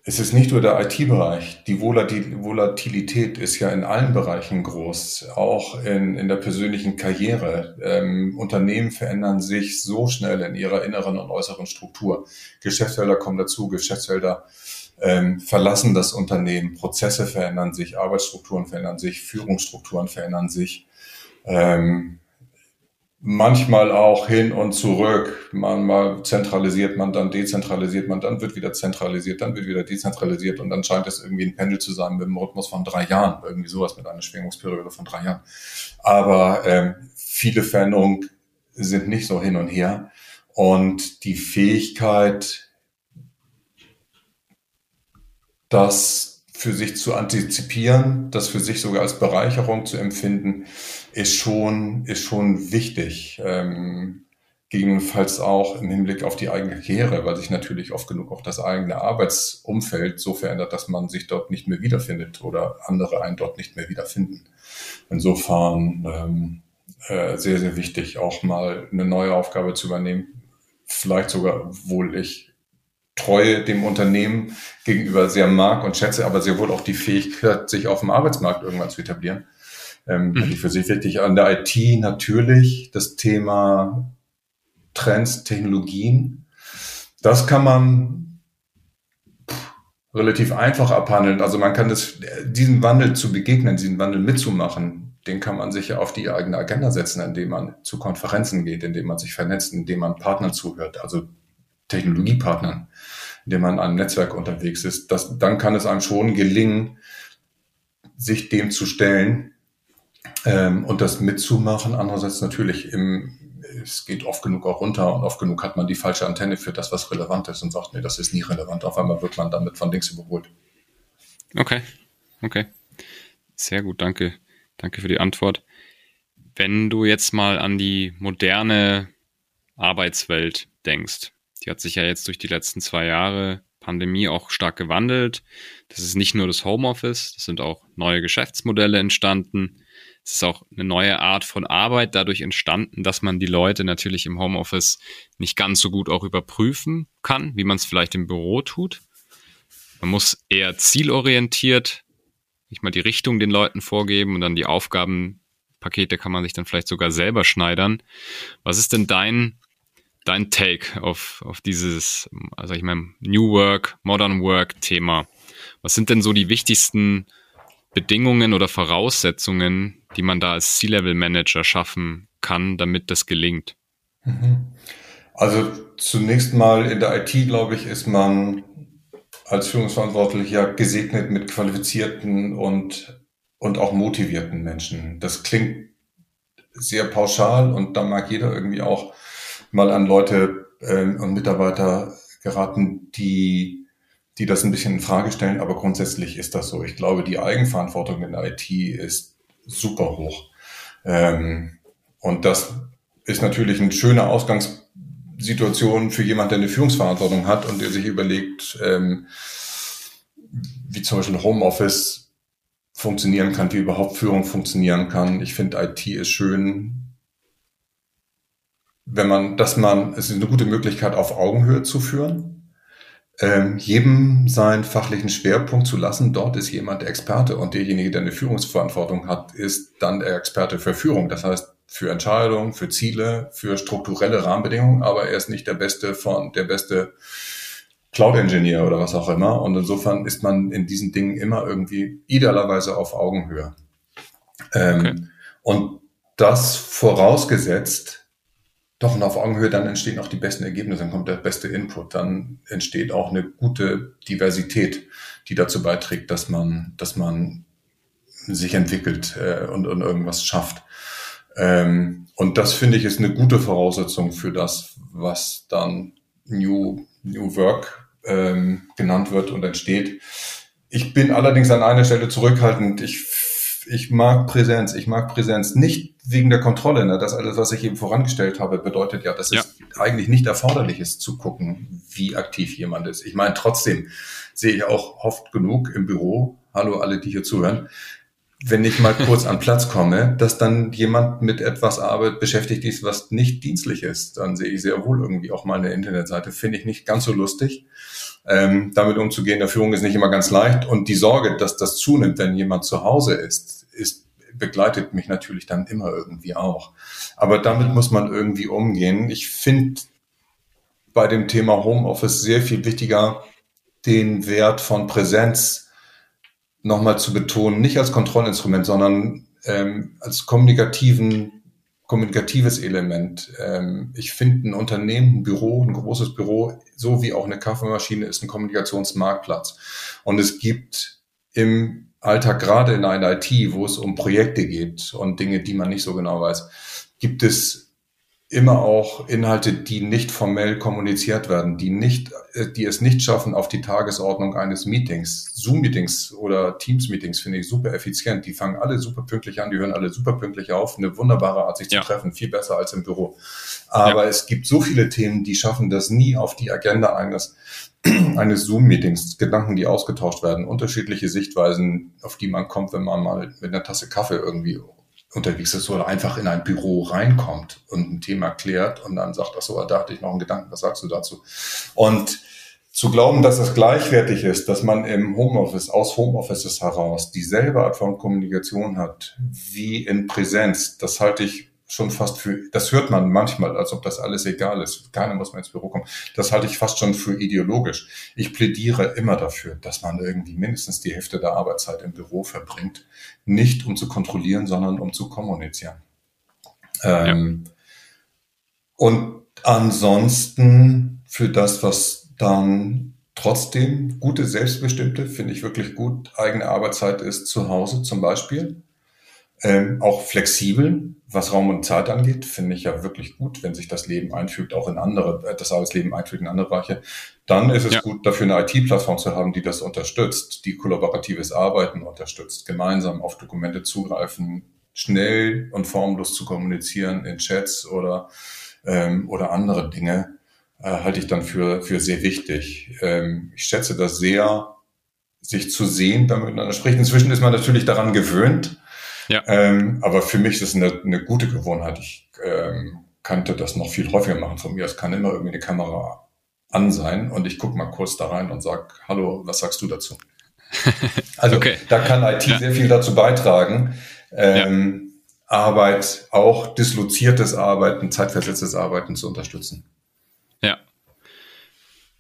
es ist nicht nur der IT-Bereich. Die Volatilität ist ja in allen Bereichen groß, auch in, in der persönlichen Karriere. Ähm, Unternehmen verändern sich so schnell in ihrer inneren und äußeren Struktur. Geschäftsfelder kommen dazu, Geschäftsfelder ähm, verlassen das Unternehmen, Prozesse verändern sich, Arbeitsstrukturen verändern sich, Führungsstrukturen verändern sich. Ähm, manchmal auch hin und zurück. Manchmal zentralisiert man, dann dezentralisiert man, dann wird wieder zentralisiert, dann wird wieder dezentralisiert und dann scheint es irgendwie ein Pendel zu sein mit einem Rhythmus von drei Jahren, irgendwie sowas mit einer Schwingungsperiode von drei Jahren. Aber ähm, viele Veränderungen sind nicht so hin und her und die Fähigkeit, das für sich zu antizipieren, das für sich sogar als Bereicherung zu empfinden, ist schon, ist schon wichtig. Ähm, gegebenenfalls auch im Hinblick auf die eigene Karriere, weil sich natürlich oft genug auch das eigene Arbeitsumfeld so verändert, dass man sich dort nicht mehr wiederfindet oder andere einen dort nicht mehr wiederfinden. Insofern ähm, äh, sehr, sehr wichtig, auch mal eine neue Aufgabe zu übernehmen. Vielleicht sogar, obwohl ich Treue dem Unternehmen gegenüber sehr mag und schätze, aber sehr wohl auch die Fähigkeit, sich auf dem Arbeitsmarkt irgendwann zu etablieren. Ähm, mhm. ich für sich wichtig. An der IT natürlich das Thema Trends, Technologien. Das kann man relativ einfach abhandeln. Also man kann das, diesen Wandel zu begegnen, diesen Wandel mitzumachen, den kann man sich ja auf die eigene Agenda setzen, indem man zu Konferenzen geht, indem man sich vernetzt, indem man Partnern zuhört. Also Technologiepartnern, in dem man in einem Netzwerk unterwegs ist, das, dann kann es einem schon gelingen, sich dem zu stellen ähm, und das mitzumachen. Andererseits natürlich im, es geht oft genug auch runter und oft genug hat man die falsche Antenne für das, was relevant ist und sagt, nee, das ist nie relevant. Auf einmal wird man damit von links überholt. Okay, okay. Sehr gut, danke. Danke für die Antwort. Wenn du jetzt mal an die moderne Arbeitswelt denkst, die hat sich ja jetzt durch die letzten zwei Jahre Pandemie auch stark gewandelt. Das ist nicht nur das Homeoffice, das sind auch neue Geschäftsmodelle entstanden. Es ist auch eine neue Art von Arbeit dadurch entstanden, dass man die Leute natürlich im Homeoffice nicht ganz so gut auch überprüfen kann, wie man es vielleicht im Büro tut. Man muss eher zielorientiert, nicht mal die Richtung den Leuten vorgeben und dann die Aufgabenpakete kann man sich dann vielleicht sogar selber schneidern. Was ist denn dein dein Take auf, auf dieses, also ich meine, New Work, Modern Work Thema? Was sind denn so die wichtigsten Bedingungen oder Voraussetzungen, die man da als C-Level-Manager schaffen kann, damit das gelingt? Mhm. Also zunächst mal in der IT, glaube ich, ist man als Führungsverantwortlicher gesegnet mit qualifizierten und, und auch motivierten Menschen. Das klingt sehr pauschal und da mag jeder irgendwie auch mal an Leute äh, und Mitarbeiter geraten, die, die das ein bisschen in Frage stellen, aber grundsätzlich ist das so. Ich glaube, die Eigenverantwortung in IT ist super hoch. Ähm, und das ist natürlich eine schöne Ausgangssituation für jemand, der eine Führungsverantwortung hat und der sich überlegt, ähm, wie zum Beispiel Homeoffice funktionieren kann, wie überhaupt Führung funktionieren kann. Ich finde, IT ist schön, wenn man, dass man, es ist eine gute Möglichkeit, auf Augenhöhe zu führen. Ähm, jedem seinen fachlichen Schwerpunkt zu lassen. Dort ist jemand der Experte und derjenige, der eine Führungsverantwortung hat, ist dann der Experte für Führung. Das heißt, für Entscheidungen, für Ziele, für strukturelle Rahmenbedingungen, aber er ist nicht der beste von, der beste Cloud-Engineer oder was auch immer. Und insofern ist man in diesen Dingen immer irgendwie idealerweise auf Augenhöhe. Ähm, okay. Und das vorausgesetzt, doch, und auf Augenhöhe, dann entstehen auch die besten Ergebnisse, dann kommt der beste Input, dann entsteht auch eine gute Diversität, die dazu beiträgt, dass man, dass man sich entwickelt äh, und, und irgendwas schafft. Ähm, und das finde ich ist eine gute Voraussetzung für das, was dann New, New Work ähm, genannt wird und entsteht. Ich bin allerdings an einer Stelle zurückhaltend. Ich ich mag Präsenz. Ich mag Präsenz nicht wegen der Kontrolle. Ne? Das alles, was ich eben vorangestellt habe, bedeutet ja, dass ja. es eigentlich nicht erforderlich ist, zu gucken, wie aktiv jemand ist. Ich meine, trotzdem sehe ich auch oft genug im Büro, hallo alle, die hier zuhören, wenn ich mal kurz an Platz komme, dass dann jemand mit etwas Arbeit beschäftigt ist, was nicht dienstlich ist. Dann sehe ich sehr wohl irgendwie auch mal eine Internetseite. Finde ich nicht ganz so lustig ähm, damit umzugehen. Der Führung ist nicht immer ganz leicht und die Sorge, dass das zunimmt, wenn jemand zu Hause ist, ist begleitet mich natürlich dann immer irgendwie auch. Aber damit muss man irgendwie umgehen. Ich finde bei dem Thema Homeoffice sehr viel wichtiger, den Wert von Präsenz nochmal zu betonen, nicht als Kontrollinstrument, sondern ähm, als kommunikativen kommunikatives Element. Ähm, ich finde ein Unternehmen, ein Büro, ein großes Büro, so wie auch eine Kaffeemaschine, ist ein Kommunikationsmarktplatz. Und es gibt im Alltag, gerade in einer IT, wo es um Projekte geht und Dinge, die man nicht so genau weiß, gibt es immer auch Inhalte, die nicht formell kommuniziert werden, die nicht, äh, die es nicht schaffen auf die Tagesordnung eines Meetings. Zoom-Meetings oder Teams-Meetings finde ich super effizient. Die fangen alle super pünktlich an, die hören alle super pünktlich auf. Eine wunderbare Art, sich ja. zu treffen, viel besser als im Büro. Aber ja. es gibt so viele Themen, die schaffen das nie auf die Agenda eines eines Zoom-Meetings, Gedanken, die ausgetauscht werden, unterschiedliche Sichtweisen, auf die man kommt, wenn man mal mit einer Tasse Kaffee irgendwie unterwegs ist oder einfach in ein Büro reinkommt und ein Thema klärt und dann sagt, ach so, da hatte ich noch einen Gedanken, was sagst du dazu? Und zu glauben, dass es gleichwertig ist, dass man im Homeoffice, aus Homeoffices heraus dieselbe Art von Kommunikation hat wie in Präsenz, das halte ich schon fast für, das hört man manchmal, als ob das alles egal ist. Keiner muss mehr ins Büro kommen. Das halte ich fast schon für ideologisch. Ich plädiere immer dafür, dass man irgendwie mindestens die Hälfte der Arbeitszeit im Büro verbringt. Nicht um zu kontrollieren, sondern um zu kommunizieren. Ähm, ja. Und ansonsten für das, was dann trotzdem gute, selbstbestimmte, finde ich wirklich gut, eigene Arbeitszeit ist zu Hause zum Beispiel ähm, auch flexibel, was Raum und Zeit angeht, finde ich ja wirklich gut, wenn sich das Leben einfügt, auch in andere, äh, das Arbeitsleben einfügt in andere Bereiche. Dann ist es ja. gut, dafür eine IT-Plattform zu haben, die das unterstützt, die kollaboratives Arbeiten unterstützt, gemeinsam auf Dokumente zugreifen, schnell und formlos zu kommunizieren in Chats oder, ähm, oder andere Dinge, äh, halte ich dann für, für sehr wichtig. Ähm, ich schätze das sehr, sich zu sehen, wenn man miteinander spricht. Inzwischen ist man natürlich daran gewöhnt, ja. Ähm, aber für mich ist es eine, eine gute Gewohnheit. Ich ähm, könnte das noch viel häufiger machen von mir. Es kann immer irgendwie eine Kamera an sein und ich gucke mal kurz da rein und sag, hallo, was sagst du dazu? Also okay. da kann IT ja. sehr viel dazu beitragen. Ähm, ja. Arbeit, auch disloziertes Arbeiten, zeitversetztes Arbeiten zu unterstützen. Ja.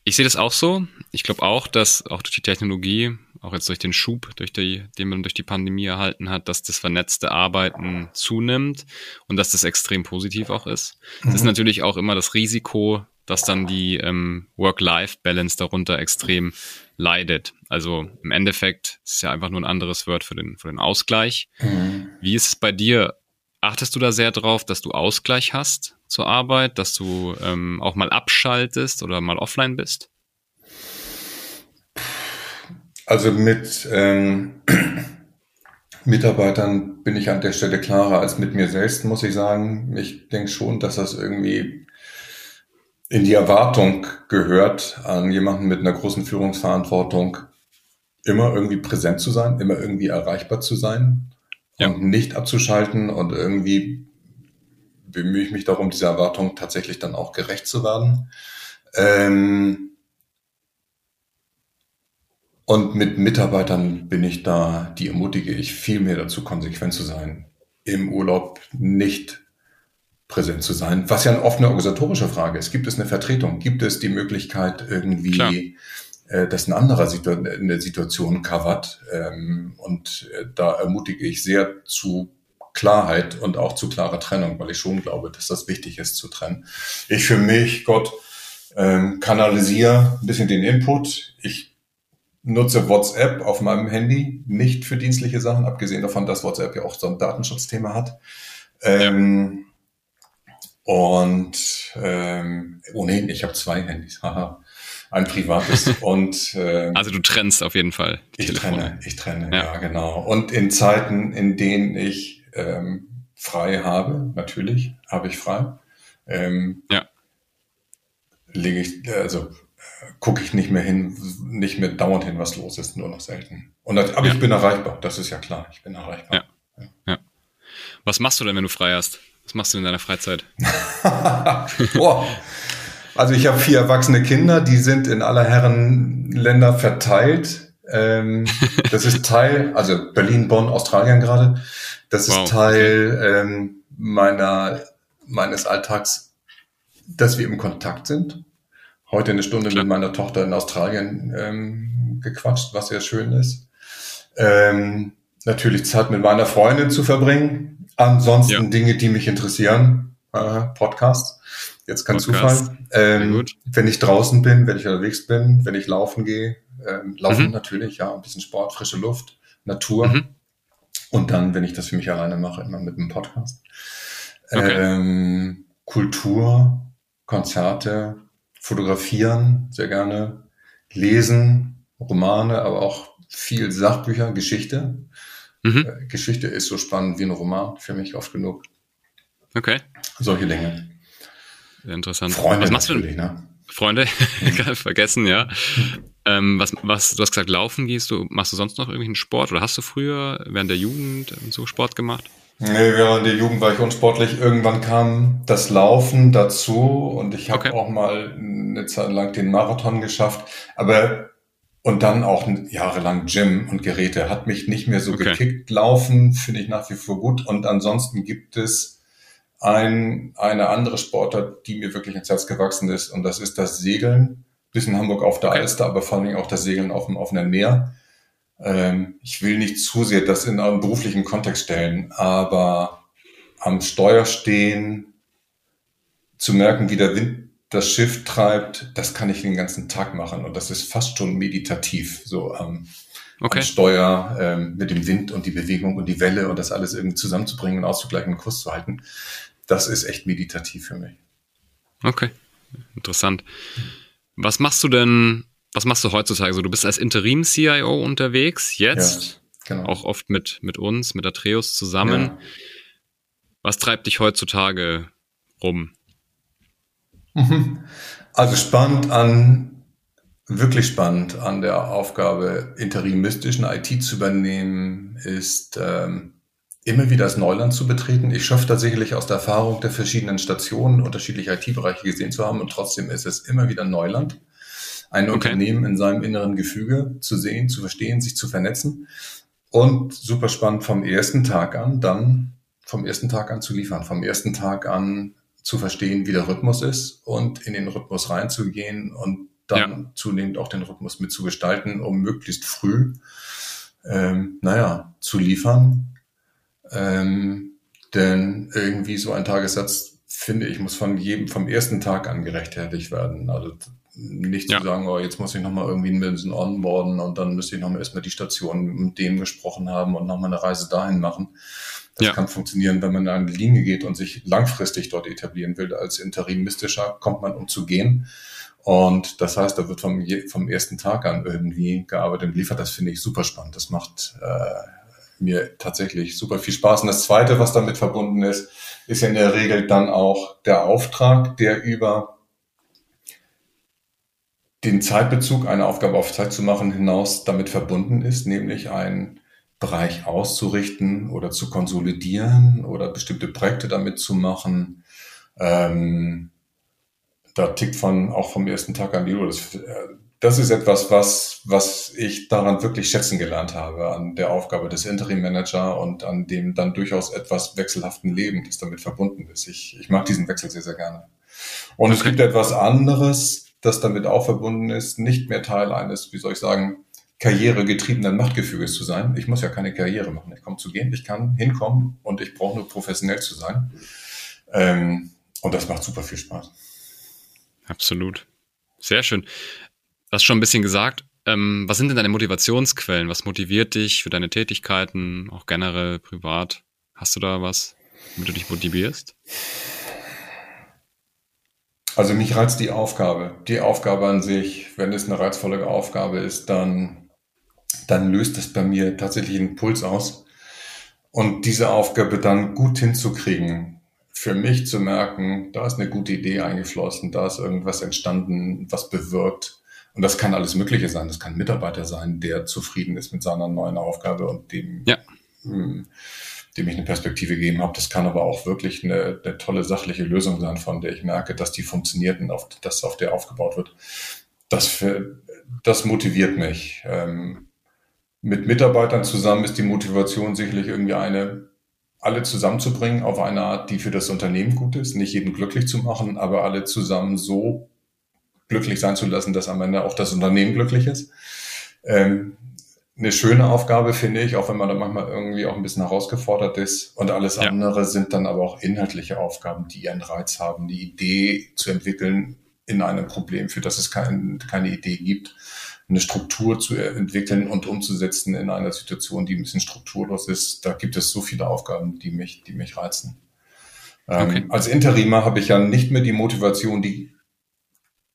Ich sehe das auch so. Ich glaube auch, dass auch durch die Technologie auch jetzt durch den Schub, durch die, den man durch die Pandemie erhalten hat, dass das vernetzte Arbeiten zunimmt und dass das extrem positiv auch ist. Es mhm. ist natürlich auch immer das Risiko, dass dann die ähm, Work-Life-Balance darunter extrem leidet. Also im Endeffekt ist es ja einfach nur ein anderes Wort für den, für den Ausgleich. Mhm. Wie ist es bei dir? Achtest du da sehr drauf, dass du Ausgleich hast zur Arbeit, dass du ähm, auch mal abschaltest oder mal offline bist? Also mit ähm, Mitarbeitern bin ich an der Stelle klarer als mit mir selbst, muss ich sagen. Ich denke schon, dass das irgendwie in die Erwartung gehört, an jemanden mit einer großen Führungsverantwortung immer irgendwie präsent zu sein, immer irgendwie erreichbar zu sein ja. und nicht abzuschalten und irgendwie bemühe ich mich darum, dieser Erwartung tatsächlich dann auch gerecht zu werden. Ähm, Und mit Mitarbeitern bin ich da, die ermutige ich viel mehr dazu, konsequent zu sein. Im Urlaub nicht präsent zu sein, was ja oft eine organisatorische Frage ist. Gibt es eine Vertretung? Gibt es die Möglichkeit irgendwie, äh, dass ein anderer Situ eine Situation covert? Ähm, und äh, da ermutige ich sehr zu Klarheit und auch zu klarer Trennung, weil ich schon glaube, dass das wichtig ist zu trennen. Ich für mich, Gott, ähm, kanalisiere ein bisschen den Input. Ich nutze WhatsApp auf meinem Handy, nicht für dienstliche Sachen, abgesehen davon, dass WhatsApp ja auch so ein Datenschutzthema hat. Ähm, und ähm, ohnehin, ich habe zwei Handys, haha. Ein privates und ähm, also du trennst auf jeden Fall. ich Telefone. trenne, ich trenne, ja. ja. genau. Und in Zeiten, in denen ich ähm, frei habe, natürlich habe ich frei, ähm, ja. lege ich, also gucke ich nicht mehr hin, nicht mehr dauernd hin, was los ist, nur noch selten. Und aber ja. ich bin erreichbar, das ist ja klar, ich bin erreichbar. Ja. ja. Was machst du denn, wenn du frei hast? Was machst du in deiner Freizeit? Boah. Also ich habe vier erwachsene Kinder, die sind in aller Herren Länder verteilt. Ähm, das ist Teil, also Berlin, Bonn, Australien gerade. Das wow. ist Teil ähm, meiner meines Alltags, dass wir im Kontakt sind heute eine Stunde mit meiner Tochter in Australien ähm, gequatscht, was sehr schön ist. Ähm, natürlich Zeit mit meiner Freundin zu verbringen. Ansonsten ja. Dinge, die mich interessieren. Äh, Podcasts. Jetzt kein Podcast. Zufall. Ähm, wenn ich draußen bin, wenn ich unterwegs bin, wenn ich laufen gehe, ähm, laufen mhm. natürlich, ja, ein bisschen Sport, frische Luft, Natur. Mhm. Und dann, wenn ich das für mich alleine mache, immer mit einem Podcast. Okay. Ähm, Kultur, Konzerte, fotografieren, sehr gerne, lesen, Romane, aber auch viel Sachbücher, Geschichte. Mhm. Äh, Geschichte ist so spannend wie ein Roman für mich oft genug. Okay. Solche Dinge. Sehr interessant. Freunde was machst du denn? Ne? Freunde, vergessen, ja. Ähm, was, was, du hast gesagt, laufen gehst du, machst du sonst noch irgendwelchen Sport oder hast du früher während der Jugend so Sport gemacht? Nee, während der Jugend war ich unsportlich. Irgendwann kam das Laufen dazu und ich habe okay. auch mal eine Zeit lang den Marathon geschafft. Aber und dann auch jahrelang Gym und Geräte. Hat mich nicht mehr so okay. gekickt. Laufen finde ich nach wie vor gut. Und ansonsten gibt es ein, eine andere Sportart, die mir wirklich ins Herz gewachsen ist. Und das ist das Segeln. Bis in Hamburg auf der okay. Alster, aber vor allem auch das Segeln auf dem offenen Meer. Ähm, ich will nicht zu sehr das in einen beruflichen Kontext stellen, aber am Steuer stehen, zu merken, wie der Wind das Schiff treibt, das kann ich den ganzen Tag machen und das ist fast schon meditativ, so ähm, okay. am Steuer ähm, mit dem Wind und die Bewegung und die Welle und das alles irgendwie zusammenzubringen und auszugleichen und Kurs zu halten. Das ist echt meditativ für mich. Okay, interessant. Was machst du denn was machst du heutzutage so? Du bist als Interim-CIO unterwegs, jetzt, ja, genau. auch oft mit, mit uns, mit Atreus zusammen. Ja. Was treibt dich heutzutage rum? Mhm. Also spannend an, wirklich spannend an der Aufgabe, interimistischen IT zu übernehmen, ist ähm, immer wieder das Neuland zu betreten. Ich schaffe da sicherlich aus der Erfahrung der verschiedenen Stationen unterschiedliche IT-Bereiche gesehen zu haben und trotzdem ist es immer wieder Neuland ein okay. Unternehmen in seinem inneren Gefüge zu sehen, zu verstehen, sich zu vernetzen und super spannend vom ersten Tag an, dann vom ersten Tag an zu liefern, vom ersten Tag an zu verstehen, wie der Rhythmus ist und in den Rhythmus reinzugehen und dann ja. zunehmend auch den Rhythmus mitzugestalten, um möglichst früh, ähm, naja, zu liefern. Ähm, denn irgendwie so ein Tagessatz, finde ich, muss von jedem, vom ersten Tag an gerechtfertigt werden. Also nicht ja. zu sagen, oh, jetzt muss ich nochmal irgendwie ein bisschen onboarden und dann müsste ich nochmal erstmal die Station mit dem gesprochen haben und nochmal eine Reise dahin machen. Das ja. kann funktionieren, wenn man in eine Linie geht und sich langfristig dort etablieren will. Als Interimistischer kommt man, um zu gehen. Und das heißt, da wird vom, vom ersten Tag an irgendwie gearbeitet und liefert. Das finde ich super spannend. Das macht äh, mir tatsächlich super viel Spaß. Und das Zweite, was damit verbunden ist, ist in der Regel dann auch der Auftrag, der über den Zeitbezug, eine Aufgabe auf Zeit zu machen, hinaus damit verbunden ist, nämlich einen Bereich auszurichten oder zu konsolidieren oder bestimmte Projekte damit zu machen. Ähm, da tickt von auch vom ersten Tag an, wie du das äh, das ist etwas, was, was ich daran wirklich schätzen gelernt habe, an der Aufgabe des Interim Manager und an dem dann durchaus etwas wechselhaften Leben, das damit verbunden ist. Ich, ich mag diesen Wechsel sehr, sehr gerne. Und okay. es gibt etwas anderes, das damit auch verbunden ist, nicht mehr Teil eines, wie soll ich sagen, karrieregetriebenen Machtgefüges zu sein. Ich muss ja keine Karriere machen. Ich komme zu gehen, ich kann hinkommen und ich brauche nur professionell zu sein. Ähm, und das macht super viel Spaß. Absolut. Sehr schön. Du hast schon ein bisschen gesagt. Ähm, was sind denn deine Motivationsquellen? Was motiviert dich für deine Tätigkeiten, auch generell privat? Hast du da was, womit du dich motivierst? Also mich reizt die Aufgabe. Die Aufgabe an sich, wenn es eine reizvolle Aufgabe ist, dann, dann löst es bei mir tatsächlich einen Puls aus. Und diese Aufgabe dann gut hinzukriegen, für mich zu merken, da ist eine gute Idee eingeflossen, da ist irgendwas entstanden, was bewirkt, und das kann alles Mögliche sein. Das kann ein Mitarbeiter sein, der zufrieden ist mit seiner neuen Aufgabe und dem, ja. Hm, dem ich eine Perspektive gegeben habe. Das kann aber auch wirklich eine, eine, tolle sachliche Lösung sein, von der ich merke, dass die funktioniert und auf, dass auf der aufgebaut wird. Das, für, das motiviert mich. Ähm, mit Mitarbeitern zusammen ist die Motivation sicherlich irgendwie eine, alle zusammenzubringen auf eine Art, die für das Unternehmen gut ist, nicht jeden glücklich zu machen, aber alle zusammen so glücklich sein zu lassen, dass am Ende auch das Unternehmen glücklich ist. Ähm, eine schöne Aufgabe, finde ich, auch wenn man da manchmal irgendwie auch ein bisschen herausgefordert ist. Und alles ja. andere sind dann aber auch inhaltliche Aufgaben, die ihren Reiz haben, die Idee zu entwickeln in einem Problem, für das es kein, keine Idee gibt, eine Struktur zu entwickeln und umzusetzen in einer Situation, die ein bisschen strukturlos ist. Da gibt es so viele Aufgaben, die mich, die mich reizen. Ähm, okay. als Interimer habe ich ja nicht mehr die Motivation, die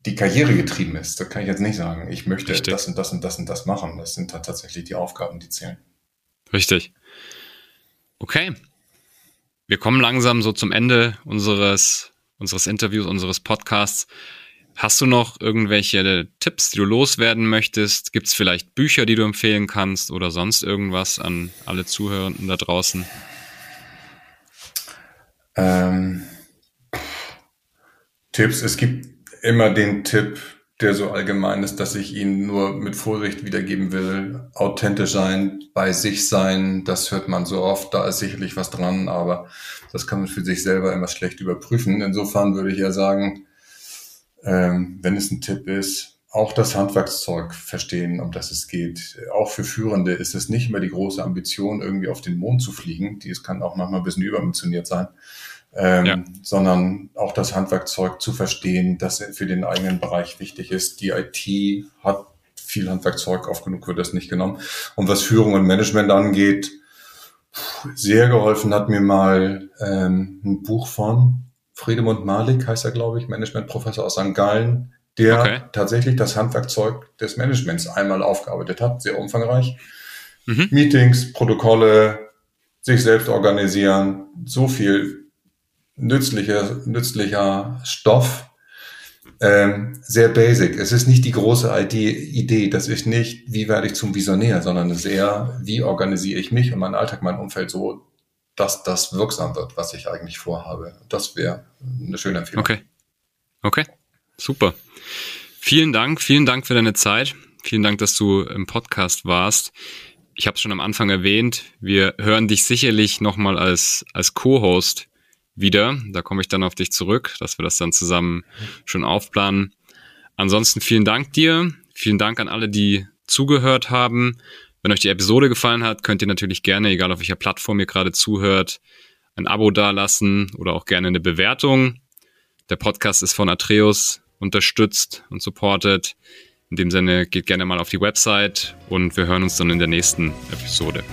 die Karriere getrieben ist. Das kann ich jetzt nicht sagen. Ich möchte Richtig. das und das und das und das machen. Das sind halt tatsächlich die Aufgaben, die zählen. Richtig. Okay. Wir kommen langsam so zum Ende unseres, unseres Interviews, unseres Podcasts. Hast du noch irgendwelche Tipps, die du loswerden möchtest? Gibt es vielleicht Bücher, die du empfehlen kannst oder sonst irgendwas an alle Zuhörenden da draußen? Ähm, Tipps, es gibt immer den Tipp, der so allgemein ist, dass ich ihn nur mit Vorsicht wiedergeben will. Authentisch sein, bei sich sein, das hört man so oft, da ist sicherlich was dran, aber das kann man für sich selber immer schlecht überprüfen. Insofern würde ich ja sagen, ähm, wenn es ein Tipp ist, auch das Handwerkszeug verstehen, um das es geht. Auch für Führende ist es nicht immer die große Ambition, irgendwie auf den Mond zu fliegen. Dies kann auch manchmal ein bisschen überambitioniert sein ähm, ja. sondern auch das Handwerkzeug zu verstehen, das für den eigenen Bereich wichtig ist. Die IT hat viel Handwerkzeug, oft genug wird das nicht genommen. Und was Führung und Management angeht, sehr geholfen hat mir mal ähm, ein Buch von Friedemund Malik, heißt er, glaube ich, Managementprofessor aus St. Gallen, der okay. tatsächlich das Handwerkzeug des Managements einmal aufgearbeitet hat, sehr umfangreich. Mhm. Meetings, Protokolle, sich selbst organisieren, so viel nützlicher, nützlicher Stoff. Ähm, sehr basic. Es ist nicht die große Idee, das ist nicht, wie werde ich zum Visionär, sondern es ist eher, wie organisiere ich mich und meinen Alltag, mein Umfeld so, dass das wirksam wird, was ich eigentlich vorhabe. Das wäre eine schöne Empfehlung. Okay. Okay. Super. Vielen Dank, vielen Dank für deine Zeit. Vielen Dank, dass du im Podcast warst. Ich habe es schon am Anfang erwähnt. Wir hören dich sicherlich nochmal als, als Co-Host wieder. Da komme ich dann auf dich zurück, dass wir das dann zusammen schon aufplanen. Ansonsten vielen Dank dir. Vielen Dank an alle, die zugehört haben. Wenn euch die Episode gefallen hat, könnt ihr natürlich gerne, egal auf welcher Plattform ihr gerade zuhört, ein Abo dalassen oder auch gerne eine Bewertung. Der Podcast ist von Atreus unterstützt und supported. In dem Sinne geht gerne mal auf die Website und wir hören uns dann in der nächsten Episode.